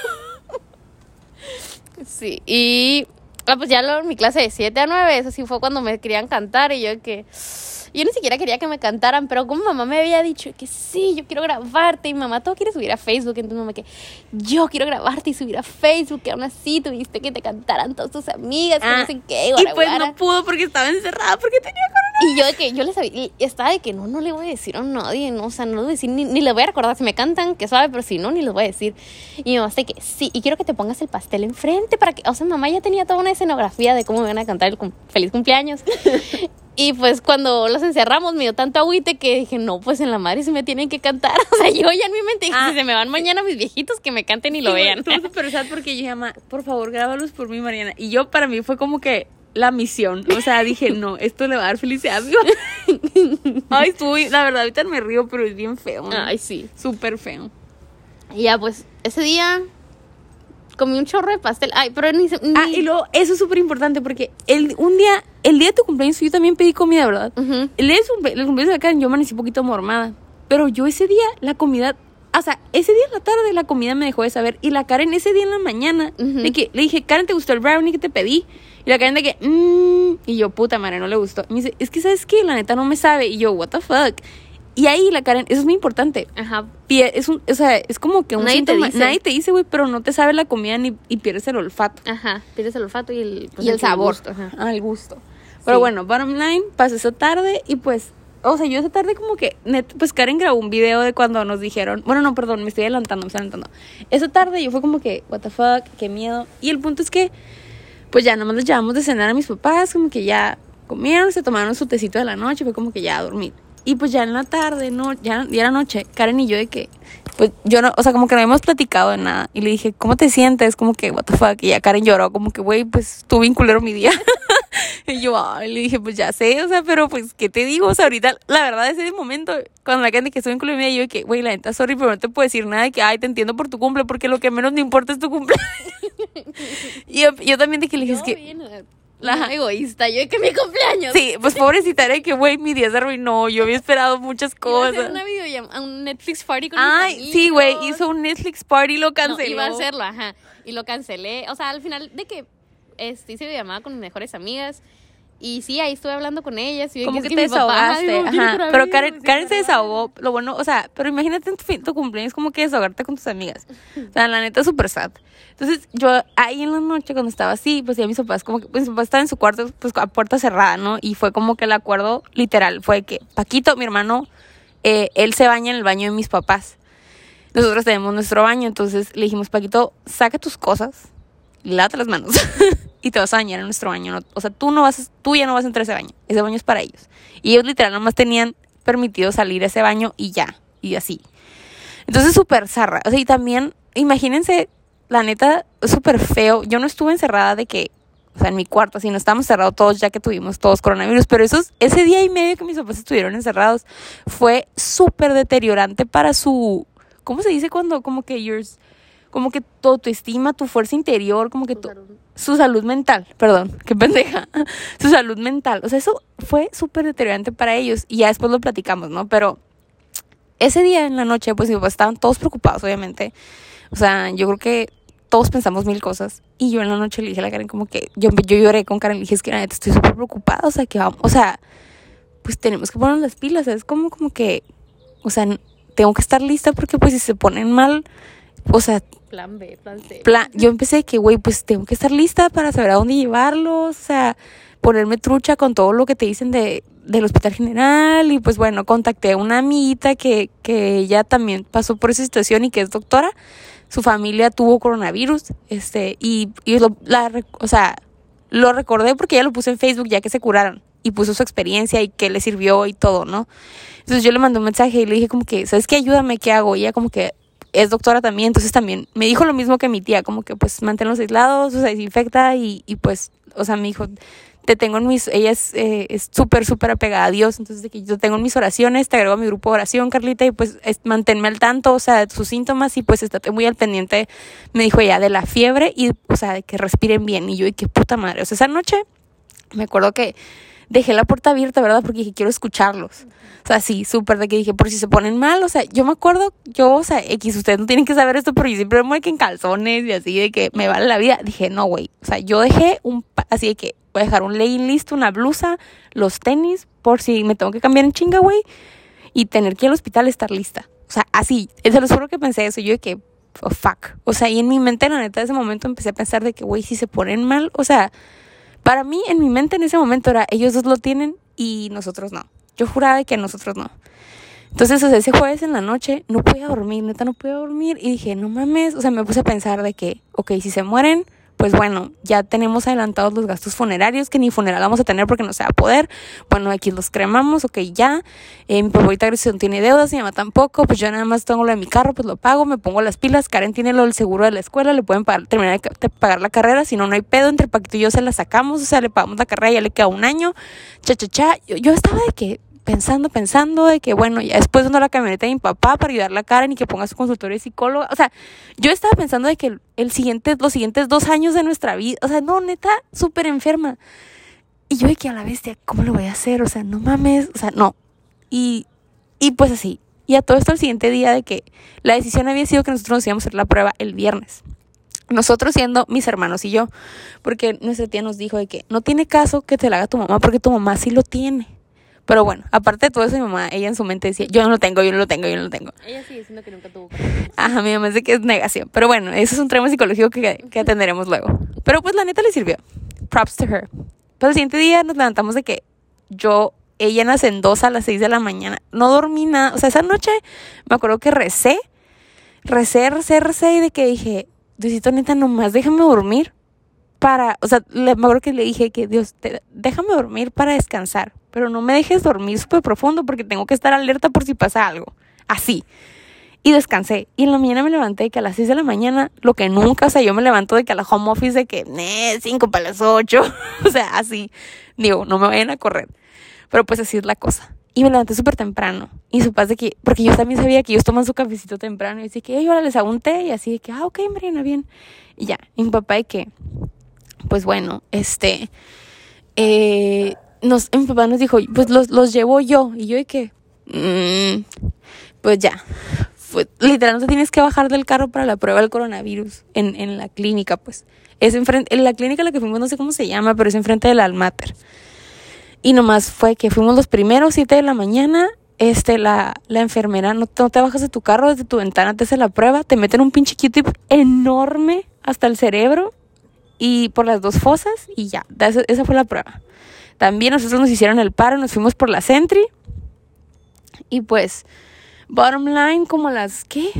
Sí, y ah, pues ya en mi clase de 7 a 9, eso sí fue cuando me querían cantar y yo que... Yo ni siquiera quería que me cantaran, pero como mamá me había dicho que sí, yo quiero grabarte y mamá todo quiere subir a Facebook, entonces mamá que yo quiero grabarte y subir a Facebook, que aún así tuviste que te cantaran todas tus amigas, que no sé qué, y guara, pues guara. no pudo porque estaba encerrada, porque tenía corona. Y yo de que yo les había, y estaba de que no, no le voy a decir a nadie, no, o sea, no le voy a decir, ni, ni le voy a recordar, si me cantan, que sabe, pero si no, ni les voy a decir. Y mi mamá de que sí, y quiero que te pongas el pastel enfrente para que, o sea, mamá ya tenía toda una escenografía de cómo me van a cantar el cum- feliz cumpleaños. <laughs> Y pues cuando los encerramos me dio tanto agüite que dije, no, pues en la madre se me tienen que cantar. <laughs> O sea, yo ya en mi mente dije, Ah. si se me van mañana mis viejitos, que me canten y lo Sí, vean. Estuvo súper sad porque yo mamá, por favor, grábalos por mí, Mariana. Y yo, para mí, fue como que la misión. O sea, dije, no, esto le va a dar felicidad. <laughs> Ay, estuvo, la verdad, ahorita me río, pero es bien feo. ¿no? Ay, sí. Súper feo. Y ya, pues, ese día comí un chorro de pastel. Ay, pero ni... Ah, ni- y luego, eso es súper importante porque el, un día, el día de tu cumpleaños, yo también pedí comida, ¿verdad? Ujú. El día de el cumpleaños de Karen, yo amanecí un poquito mormada. Pero yo ese día, la comida, o sea, ese día en la tarde la comida me dejó de saber. Y la Karen ese día en la mañana, de que le dije, Karen, ¿te gustó el brownie que te pedí? Y la Karen de que, mmm. Y yo, puta madre, no le gustó. Y me dice, es que, ¿sabes qué? La neta no me sabe. Y yo, what the fuck. Y ahí la Karen, eso es muy importante. Ajá. Pie- Es, un, o sea, es como que un Nadie te síntoma. dice. Nadie te dice, güey, pero no te sabe la comida ni, y pierdes el olfato. Ajá, pierdes el olfato y el, pues, y el sabor. gusto, ajá. Ah, el gusto. Pero Sí. bueno, bottom line, pasó esa tarde y pues, o sea, yo esa tarde como que, net, pues Karen grabó un video de cuando nos dijeron, bueno, no, perdón, me estoy adelantando, me estoy adelantando. Esa tarde yo fue como que, what the fuck, qué miedo. Y el punto es que, pues ya nomás les llevamos de cenar a mis papás, como que ya comieron, se tomaron su tecito de la noche, fue como que ya a dormir. Y pues ya en la tarde, no, ya, ya era noche, Karen y yo de que, pues yo no, o sea, como que no habíamos platicado de nada. Y le dije, ¿cómo te sientes? Como que, what the fuck. Y ya Karen lloró, como que, güey, pues estuve bien culero mi día. <laughs> y yo, ay, le dije, pues ya sé, o sea, pero pues, ¿qué te digo? O sea, ahorita, la verdad, ese momento, cuando la gente que estuve en mi día, yo que, güey, la neta, sorry, pero no te puedo decir nada de que, ay, te entiendo por tu cumple, porque lo que menos me importa es tu cumple. <laughs> y yo, yo también que le dije, es que, bien, La- egoísta, yo de que mi cumpleaños. sí, pues <laughs> pobrecita, era de que, güey, mi día se arruinó, yo había esperado muchas Iba a hacer cosas. una videollamada, un Netflix party con Ay, mis sí, güey, hizo un Netflix party y lo No, canceló. iba a hacerlo, ajá. Y lo cancelé. O sea, al final de que este, hice llamada con mis mejores amigas. Y sí, ahí estuve hablando con ellas. Y Como que que te papá, desahogaste. no, Ajá. Pero Karen, Karen se desahogó. Lo bueno, o sea, pero imagínate en tu, tu cumpleaños como que desahogarte con tus amigas. O sea, la neta es súper sad. Entonces, yo ahí en la noche, cuando estaba así, pues ya mis papás, como que, pues mis papás estaban en su cuarto, pues a puerta cerrada, ¿no? Y fue como que el acuerdo literal fue que Paquito, mi hermano, eh, él se baña en el baño de mis papás. Nosotros tenemos nuestro baño, entonces le dijimos, Paquito, saca tus cosas, lávate las manos <laughs> y te vas a bañar en nuestro baño. ¿no? O sea, tú no vas, tú ya no vas a entrar a ese baño. Ese baño es para ellos. Y ellos literal nomás tenían permitido salir a ese baño y ya, y así. Entonces, súper zarra. O sea, y también, imagínense, la neta, súper feo. Yo no estuve encerrada de que, o sea, en mi cuarto, así no estábamos cerrados todos ya que tuvimos todos coronavirus, pero esos, ese día y medio que mis papás estuvieron encerrados fue súper deteriorante para su, ¿cómo se dice cuando, como que yours, como que tu autoestima, tu fuerza interior, como que tu, su salud mental, perdón, qué pendeja, <laughs> su salud mental, o sea, eso fue súper deteriorante para ellos y ya después lo platicamos, ¿no? Pero ese día en la noche, pues mis papás estaban todos preocupados, obviamente, o sea, yo creo que todos pensamos mil cosas. Y yo en la noche le dije a la Karen como que, yo, yo lloré con Karen, le dije, es que neta estoy súper preocupada, o sea, que vamos, o sea, pues tenemos que ponernos las pilas, es como, como que, o sea, tengo que estar lista porque pues si se ponen mal, o sea, Plan B, plan C. plan, yo empecé que, güey, pues tengo que estar lista para saber a dónde llevarlos, o sea, ponerme trucha con todo lo que te dicen de, del hospital general. Y pues bueno, contacté a una amiguita que, que ella también pasó por esa situación y que es doctora, su familia tuvo coronavirus, este, y, y lo, la, o sea, lo recordé porque ella lo puso en Facebook ya que se curaron y puso su experiencia y qué le sirvió y todo, ¿no? Entonces yo le mandé un mensaje y le dije como que, ¿sabes qué? Ayúdame, ¿qué hago? Y ella como que es doctora también, entonces también me dijo lo mismo que mi tía, como que pues manténlos aislados, o sea, desinfecta y, y pues, o sea, me dijo, te tengo en mis, ella es eh, es súper, súper apegada a Dios, entonces que yo tengo en mis oraciones, te agrego a mi grupo de oración, Carlita, y pues es- manténme al tanto, o sea, de sus síntomas y pues estate muy al pendiente, me dijo ella, de la fiebre y, o sea, de que respiren bien, y yo, y qué puta madre, o sea, esa noche me acuerdo que dejé la puerta abierta, ¿verdad? Porque dije, quiero escucharlos. O sea, sí, súper de que dije, por si se ponen mal, o sea, yo me acuerdo, yo, o sea, X, ustedes no tienen que saber esto, pero yo siempre me que en calzones y así, de que me vale la vida. Dije, no, güey, o sea, yo dejé un, así de que a dejar un legging listo, una blusa, los tenis, por si me tengo que cambiar en chinga, güey, y tener que ir al hospital estar lista. O sea, así, se los juro que pensé eso, yo de que, oh, fuck. O sea, y en mi mente, la neta, de ese momento empecé a pensar de que, güey, si se ponen mal, o sea, para mí, en mi mente en ese momento era, ellos dos lo tienen y nosotros no. Yo juraba que nosotros no. Entonces, o sea, ese jueves en la noche no podía dormir, neta no podía dormir. Y dije, no mames, o sea, me puse a pensar de que, ok, si se mueren, pues bueno, ya tenemos adelantados los gastos funerarios, que ni funeral vamos a tener porque no se va a poder. Bueno, aquí los cremamos, ok, ya. Eh, mi papá ahorita no tiene deudas, mi mamá tampoco, pues yo nada más tengo lo de mi carro, pues lo pago, me pongo las pilas. Karen tiene lo del seguro de la escuela, le pueden pagar, terminar de pagar la carrera, si no, no hay pedo. Entre Paquito y yo se la sacamos, o sea, le pagamos la carrera, ya le queda un año, cha, cha, cha. Yo, yo estaba de que pensando, pensando de que, bueno, ya después dando la camioneta de mi papá para ayudarle a Karen y que ponga su consultorio de psicóloga. O sea, yo estaba pensando de que el, el siguiente, los siguientes dos años de nuestra vida, o sea, no, neta, súper enferma. Y yo de que a la bestia, ¿cómo lo voy a hacer? O sea, no mames, o sea, no. Y, y pues así. Y a todo esto el siguiente día de que la decisión había sido que nosotros nos íbamos a hacer la prueba el viernes. Nosotros siendo mis hermanos y yo, porque nuestra tía nos dijo de que no tiene caso que te la haga tu mamá porque tu mamá sí lo tiene. Pero bueno, aparte de todo eso, mi mamá, ella en su mente decía, yo no lo tengo, yo no lo tengo, yo no lo tengo. Ella sigue diciendo que nunca tuvo <laughs> Ajá, mi mamá dice que es negación. Pero bueno, eso es un trauma psicológico que, que atenderemos luego. Pero pues la neta le sirvió. Props to her. Pero el siguiente día nos levantamos de que yo, ella en dos a las seis de la mañana. No dormí nada. O sea, esa noche me acuerdo que recé, recé, recé, recé y de que dije, Diosito, neta, nomás déjame dormir para, o sea, le, me acuerdo que le dije que Dios, te- déjame dormir para descansar, pero no me dejes dormir súper profundo porque tengo que estar alerta por si pasa algo. Así. Y descansé. Y en la mañana me levanté que a las 6 de la mañana, lo que nunca, o sea, yo me levanto de que a la home office de que, ne, 5 para las 8. <laughs> o sea, así. Digo, no me vayan a correr. Pero pues así es la cosa. Y me levanté súper temprano. Y su paz de que, porque yo también sabía que ellos toman su cafecito temprano. Y decía que, ay, ahora les hago un té. Y así de que, ah, ok, Mariana, bien. Y ya. Y mi papá de que, pues bueno, este, eh, nos, mi papá nos dijo, pues los, los llevo yo. Y yo de que, "Mm, pues ya. Literal, no te tienes que bajar del carro para la prueba del coronavirus en, en la clínica, pues. Es enfrente, en la clínica a la que fuimos, no sé cómo se llama, pero es enfrente del Almater. Y nomás fue que fuimos los primeros, 7 de la mañana. Este, la, la enfermera, no, no te bajas de tu carro, desde tu ventana te hace la prueba, te meten un pinche Q-tip enorme hasta el cerebro y por las dos fosas y ya, esa, esa fue la prueba. También nosotros nos hicieron el paro, nos fuimos por la Sentry y pues, bottom line, como las, ¿qué?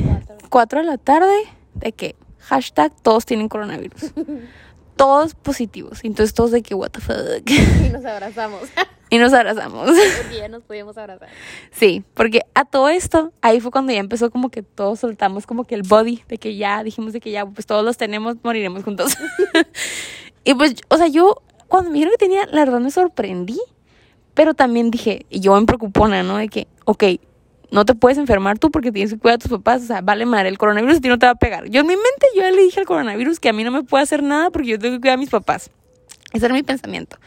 4 de la tarde, de que hashtag todos tienen coronavirus. <laughs> todos positivos. Entonces todos de que, what the fuck. <laughs> Y nos abrazamos. <laughs> y nos abrazamos. Porque ya nos podíamos abrazar. Sí, porque a todo esto, ahí fue cuando ya empezó como que todos soltamos como que el body, de que ya dijimos de que ya, pues todos los tenemos, moriremos juntos. y pues, o sea, yo cuando me dijeron que tenía, la verdad me sorprendí, pero también dije, y yo me preocupona, ¿no? De que, ok, no te puedes enfermar tú porque tienes que cuidar a tus papás, o sea, vale madre, el coronavirus a ti no te va a pegar. Yo en mi mente yo ya le dije al coronavirus que a mí no me puede hacer nada porque yo tengo que cuidar a mis papás. Ese era mi pensamiento.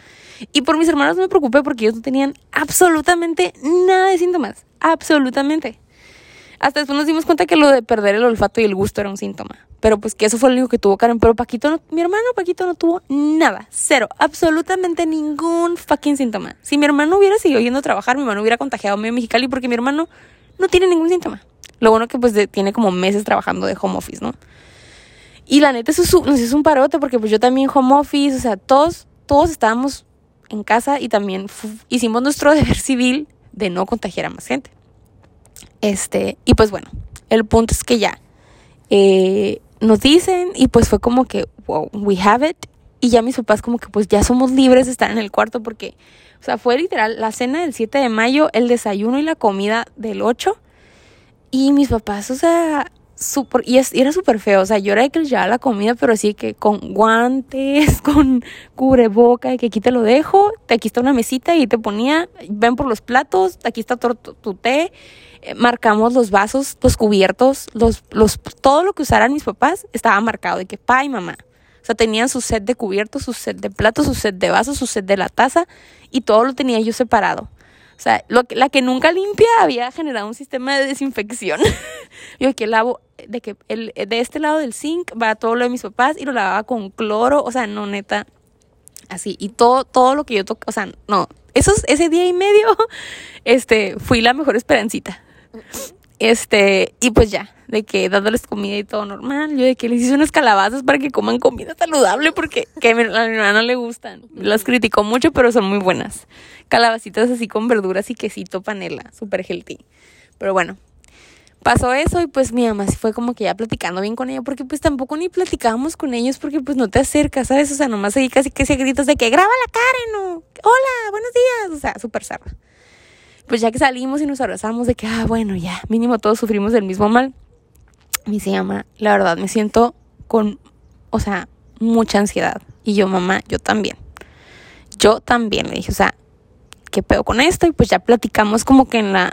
Y por mis hermanos no me preocupé porque ellos no tenían absolutamente nada de síntomas. Absolutamente. Hasta después nos dimos cuenta que lo de perder el olfato y el gusto era un síntoma. Pero pues que eso fue lo único que tuvo Karen. Pero Paquito, no, mi hermano Paquito no tuvo nada. Cero. Absolutamente ningún fucking síntoma. Si mi hermano hubiera seguido yendo a trabajar, mi hermano hubiera contagiado a medio Mexicali porque mi hermano no tiene ningún síntoma. Lo bueno que pues tiene como meses trabajando de home office, ¿no? Y la neta, eso es un- parote porque pues yo también home office, o sea, todos, todos estábamos en casa y también hicimos nuestro <laughs> deber civil de no contagiar a más gente. Este, y pues bueno, el punto es que ya eh, nos dicen y pues fue como que, wow, we have it. Y ya mis papás como que pues ya somos libres de estar en el cuarto porque, o sea, fue literal la cena del 7 de mayo, el desayuno y la comida del 8. Y mis papás, o sea, súper, y, es- y era súper feo, o sea, yo era de que llevaba la comida, pero así que con guantes, <laughs> con cubreboca, y que aquí te lo dejo, aquí está una mesita y te ponía, ven por los platos, aquí está tu, té, marcamos los vasos, los cubiertos, los, los, todo lo que usaran mis papás estaba marcado de que pa y mamá. O sea, tenían su set de cubiertos, su set de platos, su set de vasos, su set de la taza y todo lo tenía yo separado. O sea, lo que, la que nunca limpia había generado un sistema de desinfección. <laughs> yo que lavo, de que el, de este lado del zinc va todo lo de mis papás y lo lavaba con cloro, o sea, no, neta, así. Y todo, todo lo que yo toco, o sea, no, esos, ese día y medio, <laughs> este, fui la mejor esperancita. Este, y pues ya, de que dándoles comida y todo normal, yo de que les hice unas calabazas para que coman comida saludable porque que a mi, a no le gustan. Las criticó mucho, pero son muy buenas. Calabacitas así con verduras y quesito panela, súper healthy. Pero bueno, pasó eso y pues mi mamá sí fue como que ya platicando bien con ella porque pues tampoco ni platicábamos con ellos porque pues no te acercas, ¿sabes? O sea, nomás ahí casi que se gritos de que graba la Karen o hola, buenos días, o sea, súper zarra. Pues ya que salimos y nos abrazamos de que, ah, bueno, ya, mínimo todos sufrimos del mismo mal. Me dice, mamá, la verdad me siento con, o sea, mucha ansiedad. Y yo, mamá, yo también. Yo también, le dije, o sea, ¿qué pedo con esto? Y pues ya platicamos como que en la,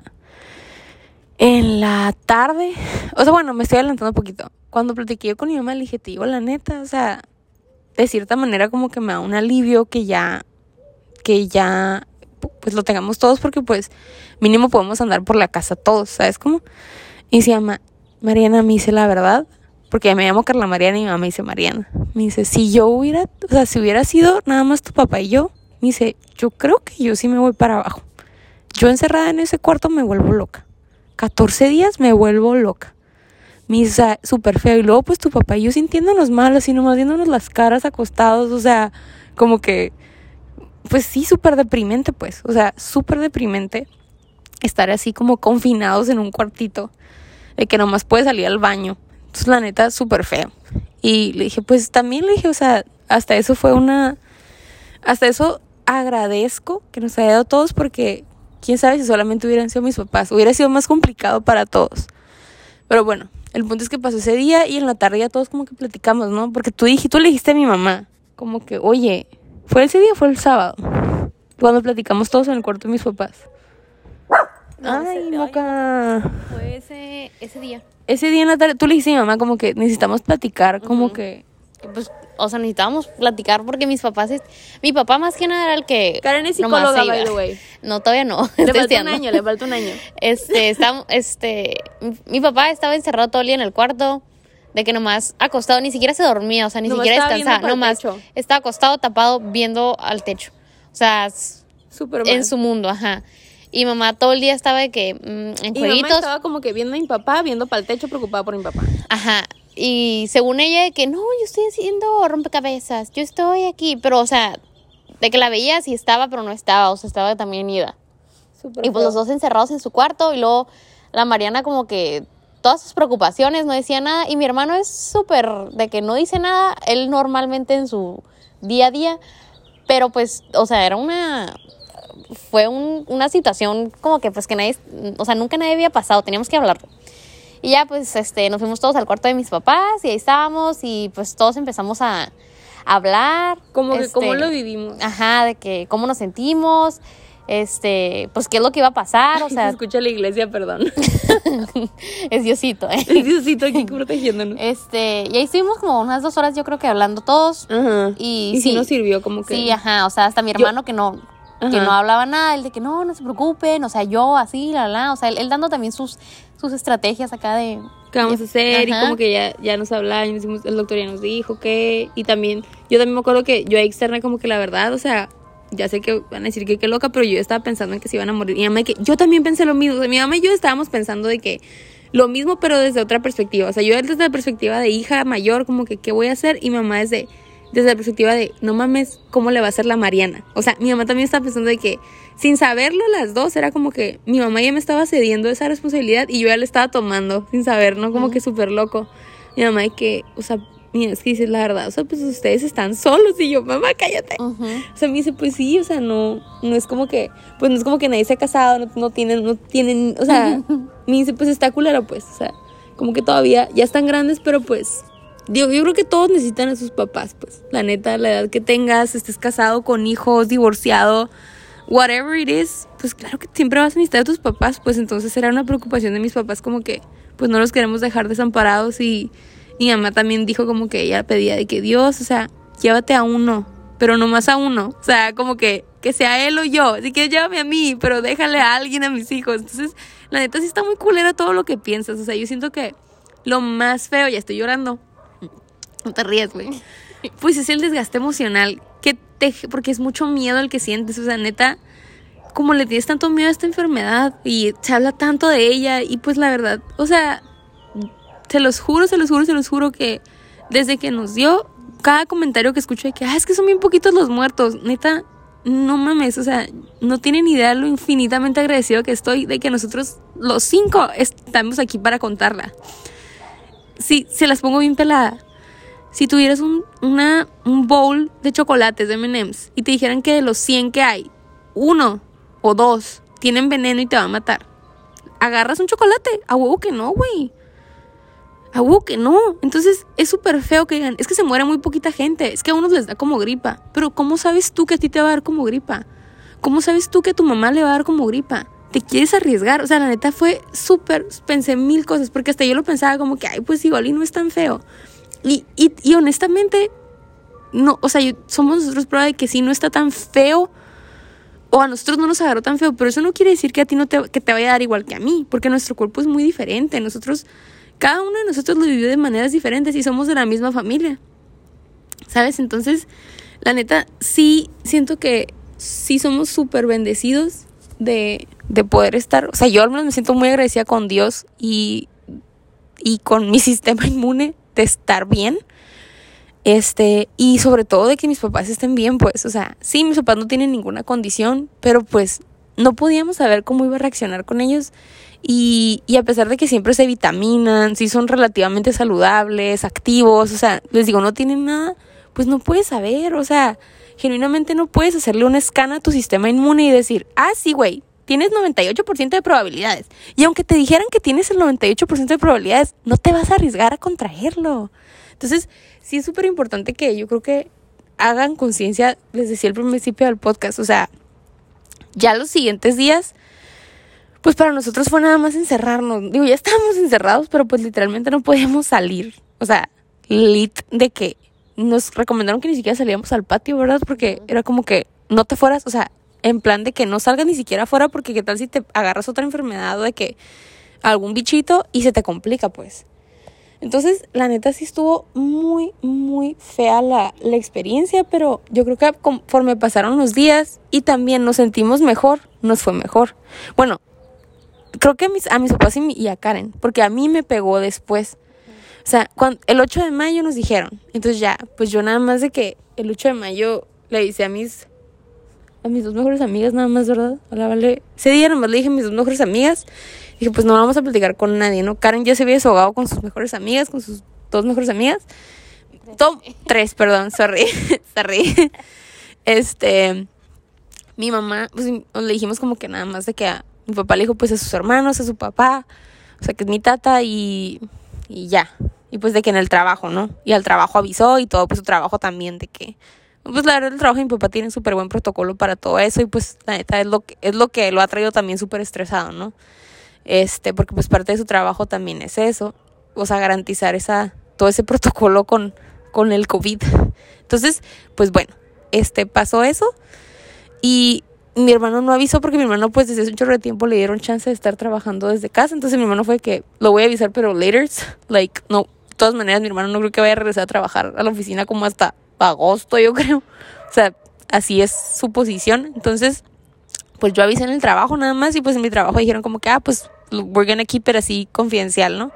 en la tarde. O sea, bueno, me estoy adelantando un poquito. Cuando platiqué yo con mi mamá, le dije, te la neta, o sea, de cierta manera como que me da un alivio que ya, que ya, pues lo tengamos todos porque pues mínimo podemos andar por la casa todos, ¿sabes cómo? Y se llama, Mariana me dice la verdad, porque me llamo Carla Mariana y mi mamá me dice Mariana. Me dice, si yo hubiera, o sea, si hubiera sido nada más tu papá y yo, me dice, yo creo que yo sí me voy para abajo. Yo encerrada en ese cuarto me vuelvo loca. 14 días me vuelvo loca. Me dice, súper feo. Y luego, pues tu papá y yo sintiéndonos mal, así nomás viéndonos las caras acostados, o sea, como que, pues sí, súper deprimente, pues. O sea, súper deprimente estar así como confinados en un cuartito, de que nomás puedes salir al baño. Entonces, la neta, súper feo. Y le dije, pues también le dije, o sea, hasta eso fue una, hasta eso agradezco que nos haya dado todos porque quién sabe si solamente hubieran sido mis papás, hubiera sido más complicado para todos. Pero bueno, el punto es que pasó ese día y en la tarde ya todos como que platicamos, ¿no? Porque tú dijiste, tú le dijiste a mi mamá, como que, oye, ¿fue ese día o fue el sábado? Cuando platicamos todos en el cuarto de mis papás. No, ay, ese- ay, moca. Fue ese, ese día. Ese día en la tarde, tú le dijiste a mi mamá como que necesitamos platicar, como que... Que, Pues, o sea, necesitábamos platicar porque mis papás, es- mi papá más que nada era el que Karen es psicóloga, by the way. No, todavía no. <laughs> Le falta un año, le falta un año. Este, estamos, este, mi papá estaba encerrado todo el día en el cuarto. De que nomás acostado, ni siquiera se dormía, o sea, ni Nomás siquiera descansaba, nomás estaba acostado, tapado, viendo al techo. O sea, s- Súper mal. en su mundo, ajá. Y mamá todo el día estaba de que mm, en Y mamá estaba como que viendo a mi papá, viendo para el techo, preocupada por mi papá. ajá. Y según ella, de que no, yo estoy haciendo rompecabezas, yo estoy aquí, pero o sea, de que la veía sí estaba, pero no estaba, o sea, estaba también ida. Súper Y pues los feo. dos encerrados en su cuarto y luego la Mariana como que todas sus preocupaciones, no decía nada. Y mi hermano es súper de que no dice nada, él normalmente en su día a día, pero pues, o sea, era una... Fue un- una situación como que pues que nadie, o sea, nunca nadie había pasado, teníamos que hablarlo. Y ya pues este, nos fuimos todos al cuarto de mis papás y ahí estábamos y pues todos empezamos a, hablar. Como que este, cómo lo vivimos. Ajá, de que cómo nos sentimos, este, pues qué es lo que iba a pasar, o <laughs> Se sea, escucha la iglesia, perdón. <laughs> es Diosito, ¿eh? Es Diosito aquí protegiéndonos. Este, y ahí estuvimos como unas dos horas, yo creo que hablando todos. Ajá. Y Y, sí nos sirvió como que... Sí, ajá, o sea, hasta mi Yo- hermano que no, que no hablaba nada, él de que no, no se preocupen, o sea, yo así, la, la, o sea, él, él dando también sus, sus estrategias acá de... qué vamos a hacer y como que ya, ya nos hablaba y nos decimos, el doctor ya nos dijo que y también yo también me acuerdo que yo externa como que la verdad o sea ya sé que van a decir que qué loca pero yo estaba pensando en que se iban a morir. Y mi mamá que yo también pensé lo mismo o sea, mi mamá y yo estábamos pensando de que lo mismo pero desde otra perspectiva. O sea yo desde la perspectiva de hija mayor como que qué voy a hacer y mi mamá desde desde la perspectiva de no mames cómo le va a hacer la Mariana o sea mi mamá también estaba pensando de que sin saberlo las dos era como que mi mamá ya me estaba cediendo esa responsabilidad y yo ya la estaba tomando sin saber, ¿no? Como que súper loco. Mi mamá de que, o sea, mira, es que dices la verdad, o sea, pues ustedes están solos y yo, mamá, cállate. Ujú. O sea, me dice, pues sí, o sea, no, no es como que, pues no es como que nadie se ha casado, no, no tienen, no tienen, o sea, <laughs> me dice, pues está culero, pues, o sea, como que todavía, ya están grandes, pero pues, digo, yo creo que todos necesitan a sus papás, pues, la neta, la edad que tengas, estés casado con hijos, divorciado, whatever it is, pues claro que siempre vas a necesitar a tus papás, pues entonces era una preocupación de mis papás como que, pues no los queremos dejar desamparados y mi mamá también dijo como que ella pedía de que Dios, o sea, llévate a uno, pero no más a uno, o sea, como que, que sea él o yo, si quieres llévame a mí, pero déjale a alguien a mis hijos, entonces la neta sí está muy culero todo lo que piensas, o sea, yo siento que lo más feo, ya estoy llorando, no te ríes, güey. Pues es el desgaste emocional que te, porque es mucho miedo el que sientes, o sea, neta, como le tienes tanto miedo a esta enfermedad y se habla tanto de ella y pues la verdad, o sea, se los juro, se los juro, se los juro que desde que nos dio cada comentario que escucho de que, ah, es que son bien poquitos los muertos, neta, no mames, o sea, no tienen idea lo infinitamente agradecido que estoy de que nosotros los cinco estamos aquí para contarla. Sí, se las pongo bien pelada. Si tuvieras un, una, un bowl de chocolates de M&M's y te dijeran que de los 100 que hay, uno o dos tienen veneno y te va a matar, agarras un chocolate. A huevo que no, güey. A huevo que no. Entonces es súper feo que digan, es que se muere muy poquita gente, es que a unos les da como gripa. Pero ¿cómo sabes tú que a ti te va a dar como gripa? ¿Cómo sabes tú que a tu mamá le va a dar como gripa? ¿Te quieres arriesgar? O sea, la neta fue súper, pensé mil cosas, porque hasta yo lo pensaba como que, ay, pues igual y no es tan feo. Y, y, honestamente, no, o sea, somos nosotros prueba de que sí no está tan feo o a nosotros no nos agarró tan feo, pero eso no quiere decir que a ti no te, que te vaya a dar igual que a mí, porque nuestro cuerpo es muy diferente. Nosotros, cada uno de nosotros lo vivió de maneras diferentes y somos de la misma familia. ¿Sabes? Entonces, la neta, sí siento que sí somos súper bendecidos de, de poder estar. O sea, yo al menos me siento muy agradecida con Dios y, y con mi <laughs> sistema inmune de estar bien. Este, y sobre todo de que mis papás estén bien, pues, o sea, sí, mis papás no tienen ninguna condición, pero pues no podíamos saber cómo iba a reaccionar con ellos. Y, y a pesar de que siempre se vitaminan, sí son relativamente saludables, activos, o sea, les digo, no tienen nada, pues no puedes saber, o sea, genuinamente no puedes hacerle una escana a tu sistema inmune y decir, ah, sí, güey, tienes 98% de probabilidades. Y aunque te dijeran que tienes el 98% de probabilidades, no te vas a arriesgar a contraerlo. Entonces, sí es súper importante que yo creo que hagan conciencia, les decía al principio del podcast, o sea, ya los siguientes días, pues para nosotros fue nada más encerrarnos. Digo, ya estábamos encerrados, pero pues literalmente no podíamos salir. O sea, lit de que nos recomendaron que ni siquiera salíamos al patio, ¿verdad? Porque era como que no te fueras, o sea, en plan de que no salgas ni siquiera afuera porque qué tal si te agarras otra enfermedad o de que algún bichito y se te complica, pues. Entonces, la neta sí estuvo muy, muy fea la, la experiencia, pero yo creo que conforme pasaron los días y también nos sentimos mejor, nos fue mejor. Bueno, creo que a mis, a mis papás y, a Karen, porque a mí me pegó después. O sea, cuando, el 8 de mayo nos dijeron. Entonces ya, pues yo nada más de que el 8 de mayo le hice a mis a mis dos mejores amigas nada más, ¿verdad? Hola, vale. Ese día nomás le dije a mis dos mejores amigas. Dije, pues no vamos a platicar con nadie, ¿no? Karen ya se había desahogado con sus mejores amigas, con sus dos mejores amigas. tres, perdón, sorry. <laughs> sorry. Este, mi mamá, pues le dijimos como que nada más de que a mi papá le dijo pues a sus hermanos, a su papá, o sea que es mi tata y, y ya. Y pues de que en el trabajo, ¿no? Y al trabajo avisó y todo, pues su trabajo también de que pues la verdad el trabajo de mi papá tiene súper buen protocolo para todo eso y pues la neta es lo que, es lo que lo ha traído también súper estresado, ¿no? Este, porque pues parte de su trabajo también es eso, o sea, garantizar esa, todo ese protocolo con, con el COVID. Entonces, pues bueno, este, pasó eso y mi hermano no avisó porque mi hermano pues desde un chorro de tiempo le dieron chance de estar trabajando desde casa, entonces mi hermano fue que lo voy a avisar pero later, <laughs> like, no, de todas maneras mi hermano no creo que vaya a regresar a trabajar a la oficina como hasta agosto, yo creo. O sea, así es su posición. Entonces, pues yo avisé en el trabajo nada más y pues en mi trabajo dijeron como que, ah, pues we're gonna keep it así confidencial, ¿no?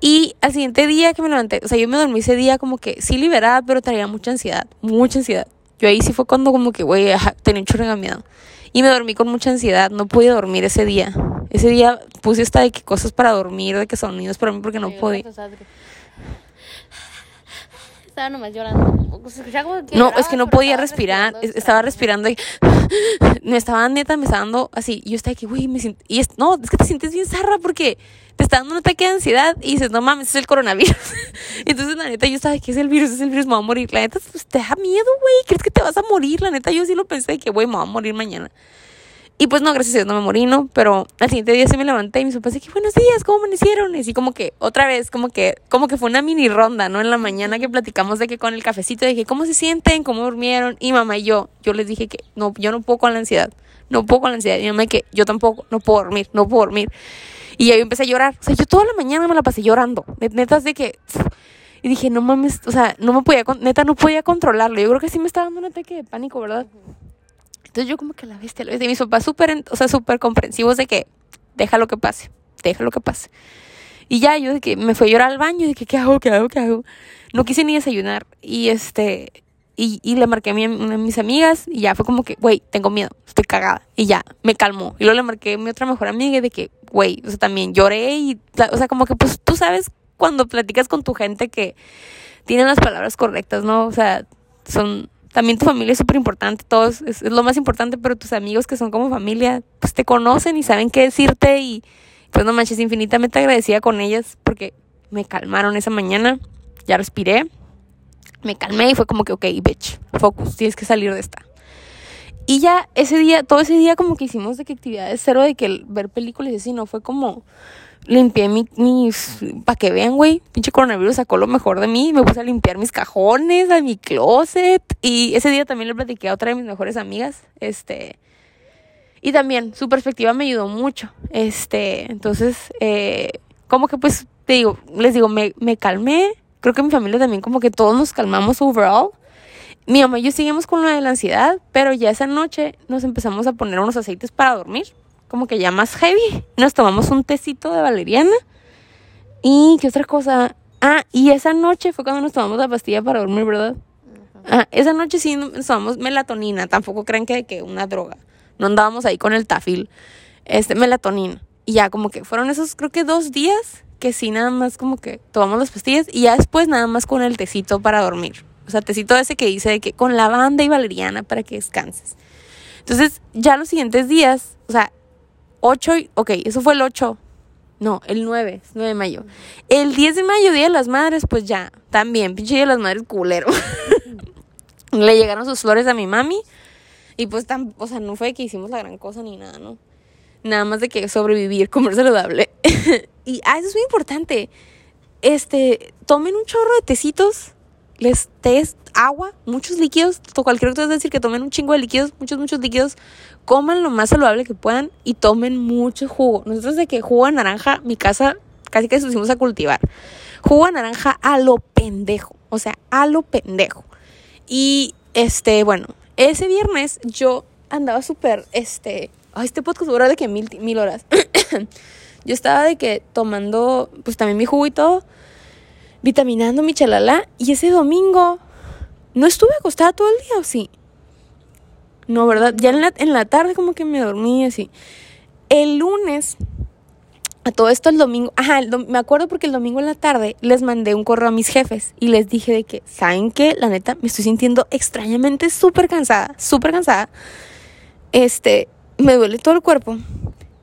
Y al siguiente día que me levanté, o sea, yo me dormí ese día como que sí liberada, pero traía mucha ansiedad, mucha ansiedad. Yo ahí sí fue cuando como que, güey, tenía un chorro de miedo. Y me dormí con mucha ansiedad, no pude dormir ese día. Ese día puse hasta de que cosas para dormir, de que sonidos para mí porque no podía estaba nomás llorando. no, es que no podía respirar. Estaba respirando y <gasps> me estaba neta, me estaba dando así. Y yo estaba aquí, güey, me siento. Y es, no, es que te sientes bien zarra porque te está dando un ataque de ansiedad y dices, no mames, es el coronavirus. <laughs> Entonces, la neta, yo estaba, ¿qué es el virus? Es el virus, me va a morir. La neta, pues, te da miedo, güey. ¿Crees que te vas a morir? La neta, yo sí lo pensé, que, güey, me va a morir mañana. Y pues no, gracias a Dios no me morí, ¿no? Pero al siguiente día se me levanté y mis papás que buenos días, ¿cómo amanecieron? Y así como que, otra vez, como que, como que fue una mini ronda, ¿no? En la mañana que platicamos de que con el cafecito dije, ¿cómo se sienten? ¿Cómo durmieron? Y mamá y yo, yo les dije que no, yo no puedo con la ansiedad, no puedo con la ansiedad. Y mamá que yo tampoco, no puedo dormir, no puedo dormir. Y ahí empecé a llorar. O sea, yo toda la mañana me la pasé llorando. Netas de que... Y dije, no mames, o sea, no me podía, neta, no podía controlarlo. Yo creo que sí me estaba dando un ataque de pánico, ¿verdad? Entonces yo como que la bestia, la bestia. Y mis papás súper, o sea, súper comprensivos de que deja lo que pase, deja lo que pase. Y ya yo de que me fui a llorar al baño, de que qué hago, qué hago, qué hago. No quise ni desayunar. Y este, y, y le marqué a, mi, a mis amigas y ya fue como que, güey, tengo miedo, estoy cagada. Y ya, me calmó. Y luego le marqué a mi otra mejor amiga de que, güey, o sea, también lloré y, o sea, como que pues tú sabes cuando platicas con tu gente que tienen las palabras correctas, ¿no? O sea, son también tu familia es súper importante, todos es, lo más importante, pero tus amigos que son como familia, pues te conocen y saben qué decirte y pues no manches, infinitamente agradecida con ellas porque me calmaron esa mañana, ya respiré, me calmé y fue como que, ok, bitch, focus, tienes que salir de esta. Y ya ese día, todo ese día como que hicimos de que actividades cero, de que ver películas y así, no fue como limpié mi, mis, para que vean, güey, pinche coronavirus sacó lo mejor de mí, me puse a limpiar mis cajones, a mi closet, y ese día también le platiqué a otra de mis mejores amigas, este, y también su perspectiva me ayudó mucho, este, entonces, eh, como que pues, te digo, les digo, me, me calmé, creo que mi familia también como que todos nos calmamos overall, mi mamá y yo seguimos con lo de la ansiedad, pero ya esa noche nos empezamos a poner unos aceites para dormir como que ya más heavy. Nos tomamos un tecito de valeriana. ¿Y qué otra cosa? Ah, y esa noche fue cuando nos tomamos la pastilla para dormir, ¿verdad? Ah, esa noche sí nos tomamos melatonina. Tampoco creen que, que una droga. No andábamos ahí con el tafil. Este, melatonina. Y ya como que fueron esos, creo que dos días que sí nada más como que tomamos las pastillas y ya después nada más con el tecito para dormir. O sea, tecito ese que dice de que con lavanda y valeriana para que descanses. Entonces, ya los siguientes días, o sea, 8, ok, eso fue el 8. No, el 9, 9 de mayo. El 10 de mayo, Día de las Madres, pues ya, también, pinche Día de las Madres culero. <laughs> Le llegaron sus flores a mi mami y pues, tan, o sea, no fue que hicimos la gran cosa ni nada, ¿no? Nada más de que sobrevivir, comer saludable. <laughs> y, ah, eso es muy importante. Este, tomen un chorro de tecitos, les tés, agua, muchos líquidos, cualquier cosa es decir que tomen un chingo de líquidos, muchos, muchos líquidos, coman lo más saludable que puedan y tomen mucho jugo. Nosotros de que jugo de naranja, mi casa casi que se pusimos a cultivar. jugo de naranja a lo pendejo, o sea, a lo pendejo. Y este, bueno, ese viernes yo andaba súper, este, ay, este podcast dura de que mil, mil horas. <coughs> yo estaba de que tomando, pues también mi jugo y todo, vitaminando mi chalala, y ese domingo no estuve acostada todo el día, ¿o sí? No, ¿verdad? Ya en la, en la tarde como que me dormí así. El lunes, a todo esto el domingo, ajá, me acuerdo porque el domingo en la tarde les mandé un correo a mis jefes y les dije de que, ¿saben qué? La neta, me estoy sintiendo extrañamente súper cansada, súper cansada. Este, me duele todo el cuerpo.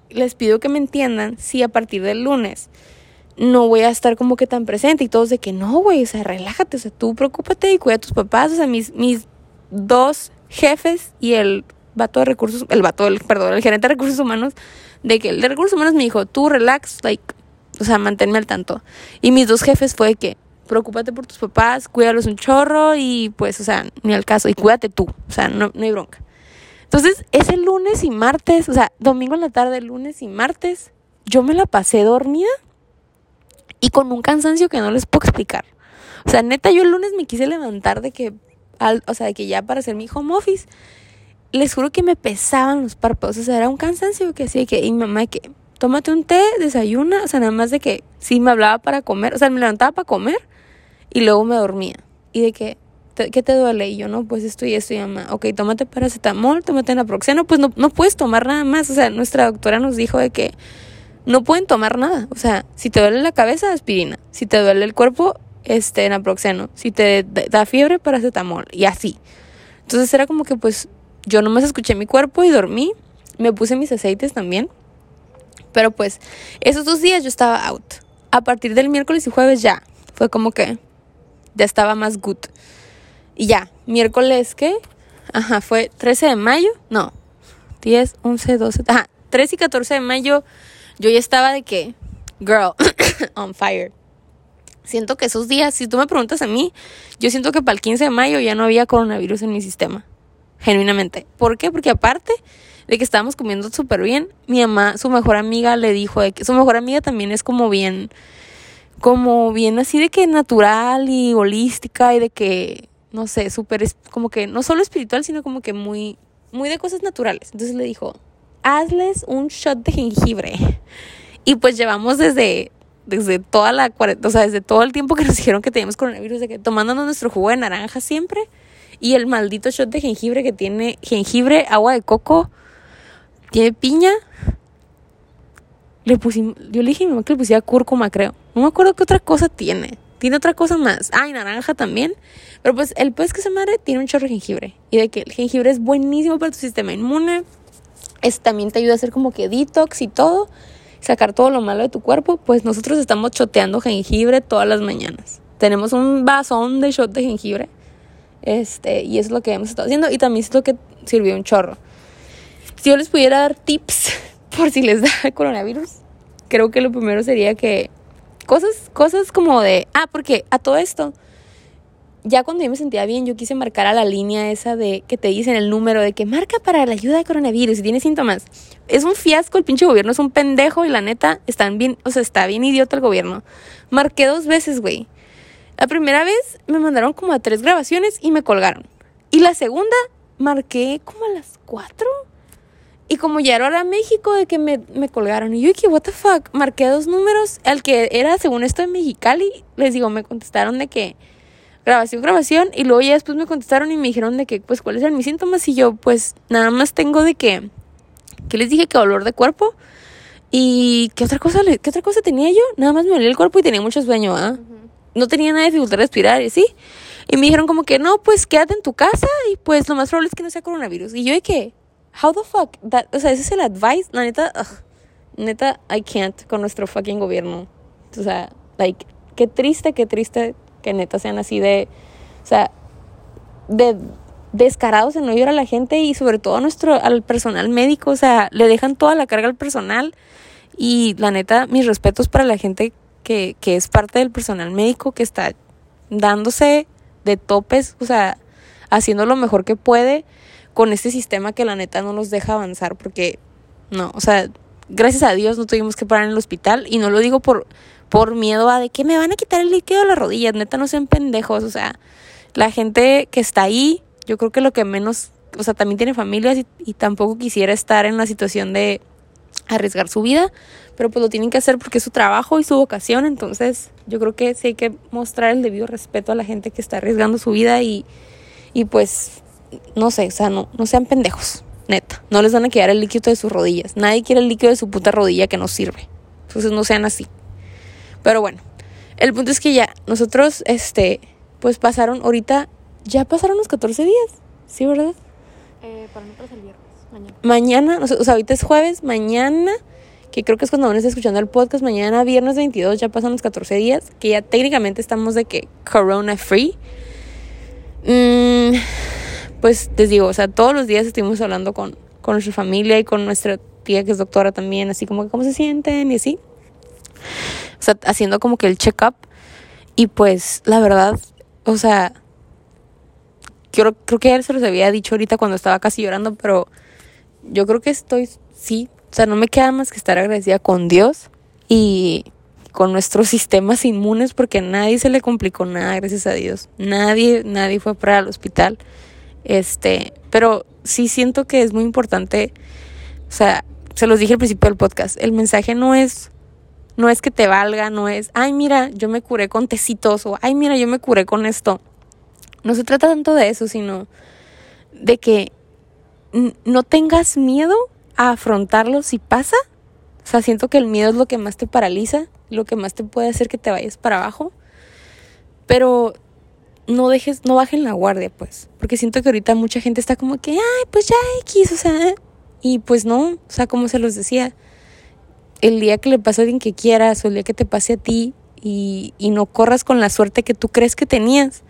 Les pido que me entiendan si a partir del lunes no voy a estar como que tan presente y todos de que no, güey, o sea, relájate, o sea, tú preocúpate y cuida a tus papás, o sea, mis, mis dos jefes y el vato de recursos, el vato, del, perdón, el gerente de recursos humanos, de que el de recursos humanos me dijo, tú relax, like, o sea, manténme al tanto. Y mis dos jefes fue que, preocúpate por tus papás, cuídalos un chorro y pues, o sea, ni al caso, y cuídate tú, o sea, no, no hay bronca. Entonces, ese lunes y martes, o sea, domingo en la tarde, lunes y martes, yo me la pasé dormida y con un cansancio que no les puedo explicar. O sea, neta, yo el lunes me quise levantar de que o sea, de que ya para hacer mi home office, les juro que me pesaban los párpados, o sea, era un cansancio que así, que, y mamá, que tómate un té, desayuna, o sea, nada más de que sí me hablaba para comer, o sea, me levantaba para comer y luego me dormía. Y de que, ¿qué te duele? Y yo, no, pues esto y esto y mamá, ok, tómate paracetamol, tómate naproxeno, pues no, no puedes tomar nada más, o sea, nuestra doctora nos dijo de que no pueden tomar nada, o sea, si te duele la cabeza, aspirina, si te duele el cuerpo, este, naproxeno. Si te da fiebre, paracetamol. Y así. Entonces era como que pues yo nomás escuché mi cuerpo y dormí. Me puse mis aceites también. Pero pues esos dos días yo estaba out. A partir del miércoles y jueves ya. Fue como que ya estaba más good. Y ya, miércoles que, ajá, fue 13 de mayo, no, 10, 11, 12, ajá, 13 y 14 de mayo yo ya estaba de que, girl, <coughs> on fire siento que esos días, si tú me preguntas a mí, yo siento que para el 15 de mayo ya no había coronavirus en mi sistema. Genuinamente. ¿Por qué? Porque aparte de que estábamos comiendo súper bien, mi mamá, su mejor amiga, le dijo de que su mejor amiga también es como bien, como bien así de que natural y holística y de que, no sé, súper, como que no solo espiritual, sino como que muy, muy de cosas naturales. Entonces le dijo, hazles un shot de jengibre. Y pues llevamos desde desde toda la o sea, desde todo el tiempo que nos dijeron que teníamos coronavirus, de que tomándonos nuestro jugo de naranja siempre y el maldito shot de jengibre que tiene jengibre, agua de coco, tiene piña. Le pusimos, yo le dije a mi mamá que le pusiera cúrcuma, creo. No me acuerdo qué otra cosa tiene. Tiene otra cosa más. Ah, y naranja también. Pero pues el pez que se madre tiene un chorro de jengibre. Y de que el jengibre es buenísimo para tu sistema inmune. Es, también te ayuda a hacer como que detox y todo sacar todo lo malo de tu cuerpo, pues nosotros estamos choteando jengibre todas las mañanas. Tenemos un vasón de shot de jengibre. Este, y es lo que hemos estado haciendo. Y también es lo que sirvió un chorro. Si yo les pudiera dar tips <laughs> por si les da coronavirus, creo que lo primero sería que cosas, cosas como de, ah, porque a todo esto, ya cuando yo me sentía bien, yo quise marcar a la línea esa de que te dicen el número de que marca para la ayuda de coronavirus y tiene síntomas. Es un fiasco, el pinche gobierno es un pendejo y la neta, están bien, o sea, está bien idiota el gobierno. Marqué dos veces, güey. La primera vez me mandaron como a tres grabaciones y me colgaron. Y la segunda marqué como a las cuatro. Y como ya era México de que me, me colgaron. Y yo dije, what the fuck, marqué dos números. Al que era según esto en Mexicali, les digo, me contestaron de que grabación, grabación, y luego ya después me contestaron y me dijeron de que, pues, cuáles eran mis síntomas, y yo, pues, nada más tengo de que, que les dije que dolor de cuerpo, y ¿qué otra cosa, qué otra cosa tenía yo? Nada más me dolía el cuerpo y tenía mucho sueño, ¿ah? No tenía nada de dificultad de respirar, y sí, y me dijeron como que, no, pues, quédate en tu casa, y pues, lo más probable es que no sea coronavirus, y yo de que, how the fuck, o sea, ese es el advice, la neta, neta, I can't con nuestro fucking gobierno, o sea, like, qué triste, qué triste que neta sean así de, o sea, de descarados en no ayudar a la gente y sobre todo a nuestro, al personal médico, o sea, le dejan toda la carga al personal y la neta, mis respetos para la gente que, que es parte del personal médico que está dándose de topes, o sea, haciendo lo mejor que puede con este sistema que la neta no nos deja avanzar porque no, o sea, gracias a Dios no tuvimos que parar en el hospital y no lo digo por por miedo a de que me van a quitar el líquido de las rodillas. Neta, no sean pendejos. O sea, la gente que está ahí, yo creo que lo que menos, o sea, también tiene familias y, tampoco quisiera estar en la situación de arriesgar su vida, pero pues lo tienen que hacer porque es su trabajo y su vocación, entonces yo creo que sí hay que mostrar el debido respeto a la gente que está arriesgando su vida y, y pues, no sé, o sea, no, no sean pendejos, neta, no les van a quedar el líquido de sus rodillas, nadie quiere el líquido de su puta rodilla que no sirve, entonces no sean así. Pero bueno, el punto es que ya, nosotros, este, pues pasaron, ahorita, ya pasaron los 14 días, ¿sí, verdad? Eh, para nosotros el viernes, mañana. mañana, o sea, ahorita es jueves, mañana, que creo que es cuando van a estar escuchando el podcast, mañana viernes 22 ya pasan los 14 días, que ya técnicamente estamos de que corona free. Mm, pues les digo, o sea, todos los días estuvimos hablando con, con nuestra familia y con nuestra tía que es doctora también, así como que cómo se sienten y así. Sea, haciendo como que el check-up. Y pues, la verdad, o sea, creo, creo que ya se los había dicho ahorita cuando estaba casi llorando, pero yo creo que estoy, sí, o sea, no me queda más que estar agradecida con Dios y con nuestros <laughs> sistemas inmunes porque a nadie se le complicó nada, gracias a Dios. Nadie, nadie fue para el hospital. Este, pero sí siento que es muy importante, o sea, se los dije al principio del podcast, el mensaje no es no es que te valga, no es, ay, mira, yo me curé con tecitos o ay, mira, yo me curé con esto. No se trata tanto de eso, sino de que no tengas miedo a afrontarlo si pasa. O sea, siento que el miedo es lo que más te paraliza, lo que más te puede hacer que te vayas para abajo. Pero no dejes, no bajen la guardia, pues. Porque siento que ahorita mucha gente está como que, ay, pues ya X, o sea. Y pues no, o sea, como se los decía, el día que le pase a alguien que quieras o el día que te pase a ti y, y no corras con la suerte que tú crees que tenías,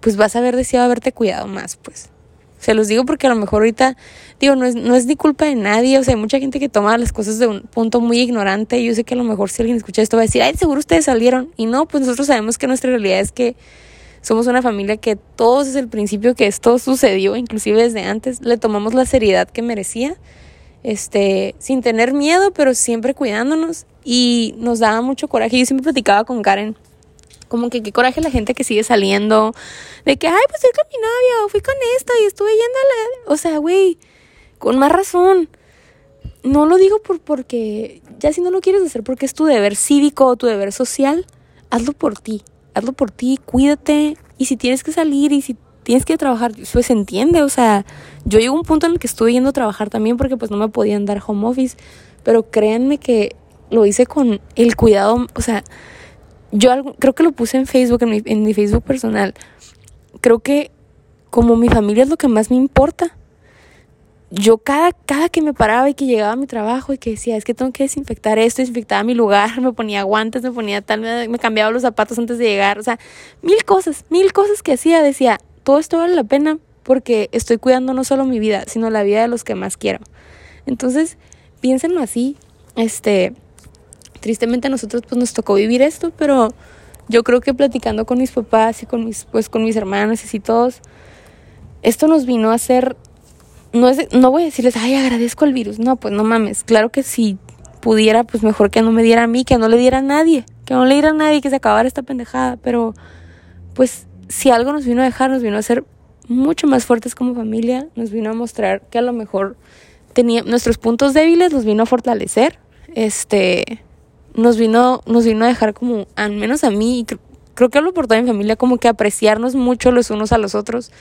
pues vas a haber deseado haberte cuidado más, pues. Se los digo porque a lo mejor ahorita, digo, no es, no es ni culpa de nadie, o sea, hay mucha gente que toma las cosas de un punto muy ignorante. Yo sé que a lo mejor si alguien escucha esto va a decir, ay, seguro ustedes salieron. Y no, pues nosotros sabemos que nuestra realidad es que somos una familia que todos desde el principio que esto sucedió, inclusive desde antes, le tomamos la seriedad que merecía, este, sin tener miedo, pero siempre cuidándonos. Y nos daba mucho coraje. Yo siempre platicaba con Karen como que qué coraje la gente que sigue saliendo, de que, ay, pues fui con mi novio, fui con esto y estuve yendo a la... O sea, güey, con más razón. No lo digo por porque, ya si no lo quieres hacer porque es tu deber cívico o tu deber social, hazlo por ti, hazlo por ti, cuídate. Y si tienes que salir y si tienes que trabajar, pues se entiende, o sea, yo llego a un punto en el que estuve yendo a trabajar también porque pues no me podían dar home office, pero créanme que lo hice con el cuidado, o sea, yo algo, creo que lo puse en Facebook, en mi, en mi Facebook personal. Creo que como mi familia es lo que más me importa. Yo cada, cada que me paraba y que llegaba a mi trabajo y que decía, es que tengo que desinfectar esto, desinfectaba mi lugar, <laughs> me ponía guantes, me ponía tal, me, me cambiaba los zapatos antes de llegar, o sea, mil cosas, mil cosas que hacía, decía, todo esto vale la pena porque estoy cuidando no solo mi vida, sino la vida de los que más quiero. Entonces, piénsenlo así, este, tristemente a nosotros pues nos tocó vivir esto, pero yo creo que platicando con mis papás y con mis pues con mis hermanos y así todos esto nos vino a hacer no es no voy a decirles, "Ay, agradezco el virus." No, pues no mames. Claro que si pudiera, pues mejor que no me diera a mí, que no le diera a nadie, que no le diera a nadie que se acabara esta pendejada, pero pues si algo nos vino a dejar, nos vino a hacer mucho más fuertes como familia, nos vino a mostrar que a lo mejor tenía nuestros puntos débiles, los vino a fortalecer. Este, nos vino, nos vino a dejar como, al menos a mí, creo, creo que hablo por toda mi familia, como que apreciarnos mucho los unos a los otros.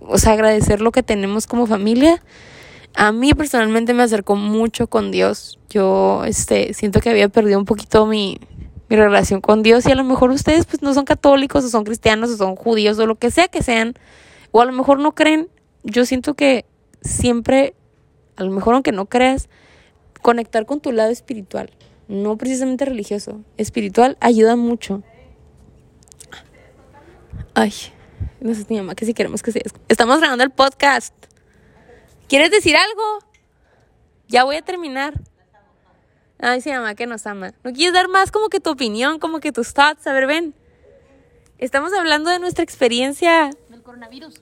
O sea, agradecer lo que tenemos como familia. A mí personalmente me acercó mucho con Dios. Yo este, siento que había perdido un poquito mi, mi relación con Dios y a lo mejor ustedes pues no son católicos o son cristianos o son judíos o lo que sea que sean. O a lo mejor no creen. Yo siento que siempre, a lo mejor aunque no creas, conectar con tu lado espiritual no precisamente religioso, espiritual, ayuda mucho. Ay, no sé mi mamá que si queremos que se... Estamos grabando el podcast. ¿Quieres decir algo? Ya voy a terminar. Ay, sí, mamá que nos ama. ¿No quieres dar más como que tu opinión, como que tus thoughts? A ver, ven. Estamos hablando de nuestra experiencia. Del coronavirus.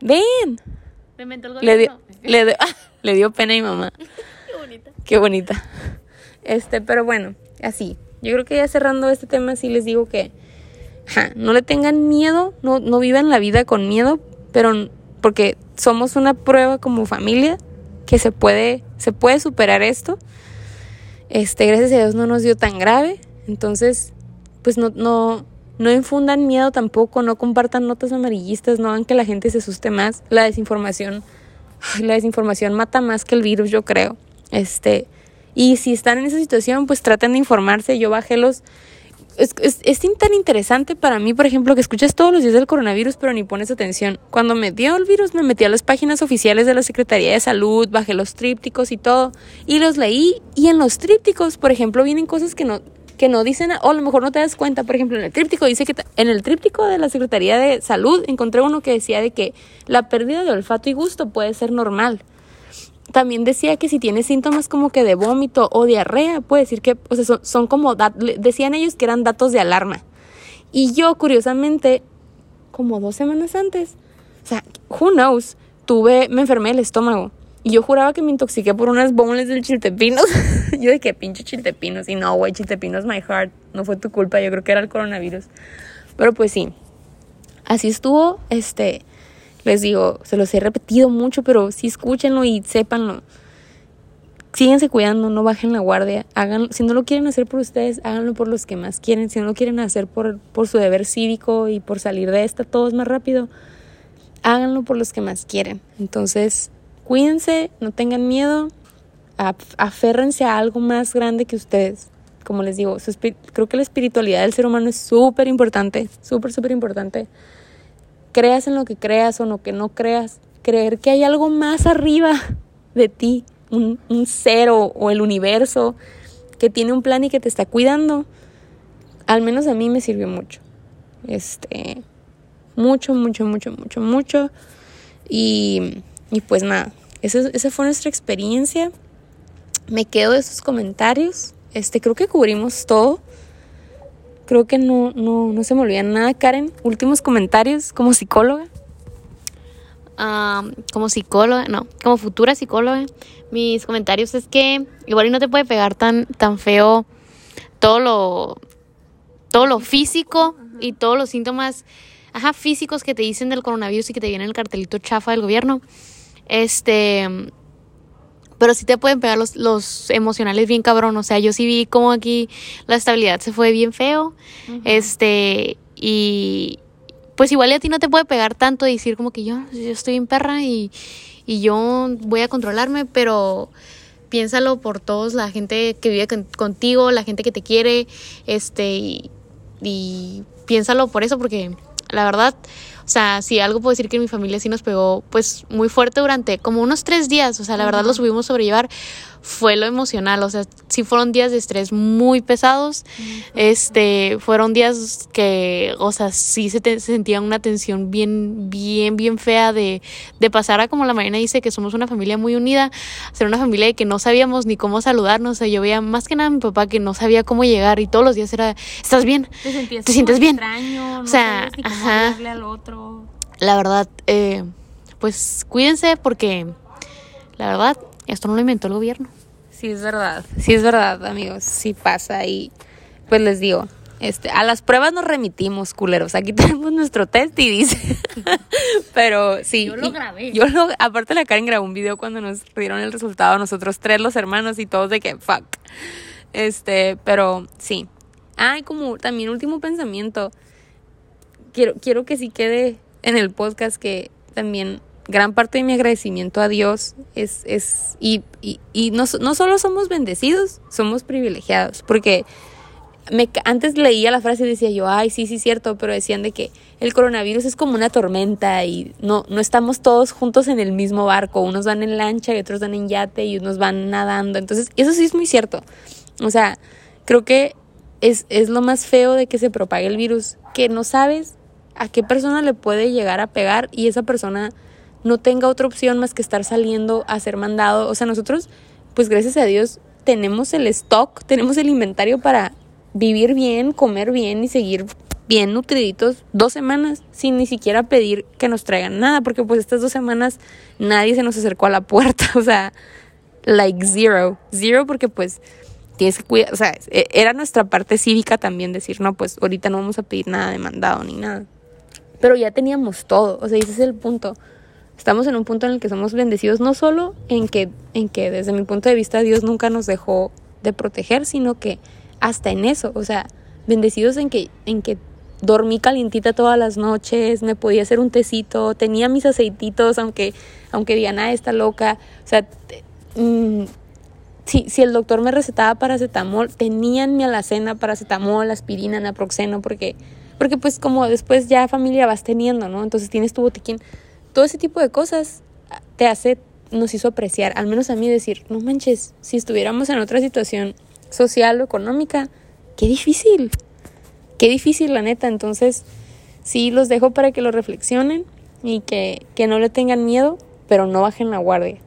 Ven. El Le dio, le, dio- <laughs> le dio pena a mi mamá. <laughs> Qué bonita. Qué bonita. Este, pero bueno, así. Yo creo que ya cerrando este tema, sí les digo que ja, no le tengan miedo, no, no vivan la vida con miedo, pero porque somos una prueba como familia que se puede, se puede superar esto. Este, gracias a Dios no nos dio tan grave. Entonces, pues no, no, no infundan miedo tampoco, no compartan notas amarillistas, no hagan que la gente se asuste más. La desinformación, la desinformación mata más que el virus, yo creo. Este, y si están en esa situación, pues traten de informarse. Yo bajé los es, es, es, tan interesante para mí, por ejemplo, que escuchas todos los días del coronavirus, pero ni pones atención. Cuando me dio el virus, me metí a las páginas oficiales de la Secretaría de Salud, bajé los trípticos y todo, y los leí. Y en los trípticos, por ejemplo, vienen cosas que no, que no dicen, o a lo mejor no te das cuenta. Por ejemplo, en el tríptico dice que en el tríptico de la Secretaría de Salud encontré uno que decía de que la pérdida de olfato y gusto puede ser normal también decía que si tienes síntomas como que de vómito o diarrea, puede decir que, o sea, son, como, decían ellos que eran datos de alarma. Y yo, curiosamente, como dos semanas antes, o sea, who knows, tuve, me enfermé el estómago. Y yo juraba que me intoxiqué por unas bombles del chiltepinos. <laughs> yo de que pinche chiltepinos. Y no, güey, chiltepinos my heart. No fue tu culpa, yo creo que era el coronavirus. Pero pues sí. Así estuvo, este les digo, se los he repetido mucho, pero sí escúchenlo y sépanlo. Síguense cuidando, no bajen la guardia. Hagan, si no lo quieren hacer por ustedes, háganlo por los que más quieren. Si no lo quieren hacer por, por su deber cívico y por salir de esta todo es más rápido, háganlo por los que más quieren. Entonces, cuídense, no tengan miedo, aférrense a algo más grande que ustedes. Como les digo, creo que la espiritualidad del ser humano es súper importante, súper, súper importante creas en lo que creas o en lo que no creas, creer que hay algo más arriba de ti, un, un cero o el universo que tiene un plan y que te está cuidando, al menos a mí me sirvió mucho. Este, mucho, mucho, mucho, mucho, mucho. Y, y pues nada, esa, esa fue nuestra experiencia. Me quedo de esos comentarios. Este, creo que cubrimos todo. Creo que no, no, no se me olvida nada. Karen, últimos comentarios como psicóloga. como psicóloga, no, como futura psicóloga, mis comentarios es que igual y no te puede pegar tan, tan feo todo lo, todo lo físico y todos los síntomas ajá, físicos que te dicen del coronavirus y que te viene el cartelito chafa del gobierno. Este, pero sí te pueden pegar los, los emocionales bien cabrón. O sea, yo sí vi como aquí la estabilidad se fue bien feo. Este, y pues igual a ti no te puede pegar tanto decir como que yo, yo estoy en perra y, y yo voy a controlarme, pero piénsalo por todos, la gente que vive contigo, la gente que te quiere, este, y, y piénsalo por eso, porque la verdad, o sea, si algo puedo decir que mi familia sí nos pegó pues muy fuerte durante como unos tres días, o sea, la verdad lo subimos sobrellevar fue lo emocional, o sea, sí fueron días de estrés muy pesados, este, fueron días que, o sea, sí se, sentía una tensión bien, bien, bien fea de, de pasar a como la mañana dice que somos una familia muy unida, ser una familia de que no sabíamos ni cómo saludarnos, o sea, yo veía más que nada a mi papá que no sabía cómo llegar y todos los días era, ¿estás bien? ¿Te, sientes bien? Extraño, o sea, ajá, al otro. La verdad, eh, pues cuídense porque la verdad esto no lo inventó el gobierno. Sí, es verdad. Sí, es verdad, amigos. Sí pasa. Y pues les digo, este, a las pruebas nos remitimos, culeros. Aquí <laughs> tenemos nuestro test y dice. <laughs> Pero sí. Yo lo grabé. Yo lo, aparte la Karen grabó un video cuando nos dieron el resultado, nosotros tres los hermanos y todos de que fuck. Este, pero sí. Ay, como también último pensamiento. Quiero, quiero que sí quede en el podcast que también gran parte de mi agradecimiento a Dios es, es y, y, y no, no, solo somos bendecidos, somos privilegiados, porque me, antes leía la frase y decía yo, ay, sí, sí, cierto, pero decían de que el coronavirus es como una tormenta y no, no estamos todos juntos en el mismo barco, unos van en lancha y otros van en yate y unos van nadando, entonces eso sí es muy cierto, o sea, creo que es, es lo más feo de que se propague el virus, que no sabes a qué persona le puede llegar a pegar y esa persona no tenga otra opción más que estar saliendo a ser mandado. O sea, nosotros, pues gracias a Dios, tenemos el stock, tenemos el inventario para vivir bien, comer bien y seguir bien nutriditos dos semanas sin ni siquiera pedir que nos traigan nada, porque pues estas dos semanas nadie se nos acercó a la puerta, <laughs> o sea, like zero, zero porque pues tienes que cuidar, o sea, e- era nuestra parte cívica también decir, no, pues ahorita no vamos a pedir nada de mandado ni nada. Pero ya teníamos todo, o sea, ese es el punto. Estamos en un punto en el que somos bendecidos, no solo en que, en que desde mi punto de vista Dios nunca nos dejó de proteger, sino que hasta en eso, o sea, bendecidos en que, en que dormí calientita todas las noches, me podía hacer un tecito, tenía mis aceititos, aunque, aunque Diana está loca, o sea, mm, si, si el doctor me recetaba paracetamol, tenía en mi alacena paracetamol, aspirina, naproxeno, porque, porque pues como después ya familia vas teniendo, ¿no? Entonces tienes tu botiquín. Todo ese tipo de cosas te hace, nos hizo apreciar, al menos a mí decir, no manches, si estuviéramos en otra situación social o económica, qué difícil, qué difícil la neta. Entonces, sí los dejo para que lo reflexionen y que, que no le tengan miedo, pero no bajen la guardia.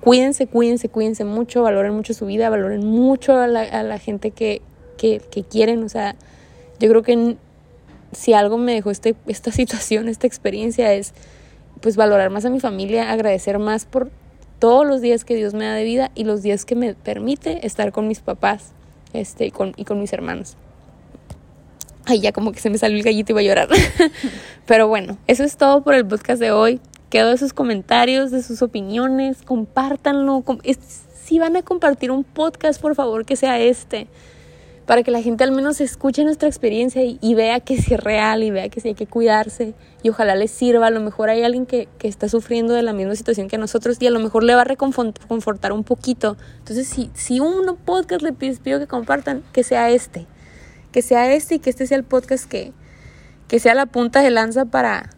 Cuídense, cuídense, cuídense mucho, valoren mucho su vida, valoren mucho a la, a la gente que, que, que quieren. O sea, yo creo que si algo me dejó este, esta situación, esta experiencia es pues valorar más a mi familia, agradecer más por todos los días que Dios me da de vida y los días que me permite estar con mis papás este, y, con, y con mis hermanos. Ay, ya como que se me salió el gallito y iba a llorar. <laughs> Pero bueno, eso es todo por el podcast de hoy. Quedo de sus comentarios, de sus opiniones, compártanlo. si van a compartir un podcast, por favor, que sea este. Para que la gente al menos escuche nuestra experiencia y, y vea que sí es real y vea que sí hay que cuidarse. Y ojalá les sirva. A lo mejor hay alguien que, que está sufriendo de la misma situación que nosotros y a lo mejor le va a reconfortar un poquito. Entonces, si, si un podcast le pido que compartan, que sea este que sea este y que este sea el podcast que, que sea la punta de lanza para,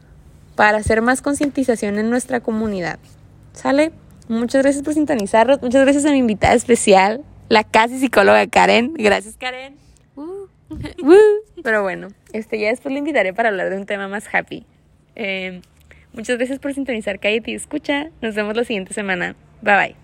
para hacer más concientización en nuestra comunidad. ¿Sale? Muchas gracias por sintonizarnos. Muchas gracias a mi invitada especial, la casi psicóloga Karen. Gracias, Karen. Uh, uh. Pero bueno, este, ya después le invitaré para hablar de un tema más happy. Eh, muchas gracias por sintonizar Cállate y Escucha. Nos vemos la siguiente semana. Bye bye.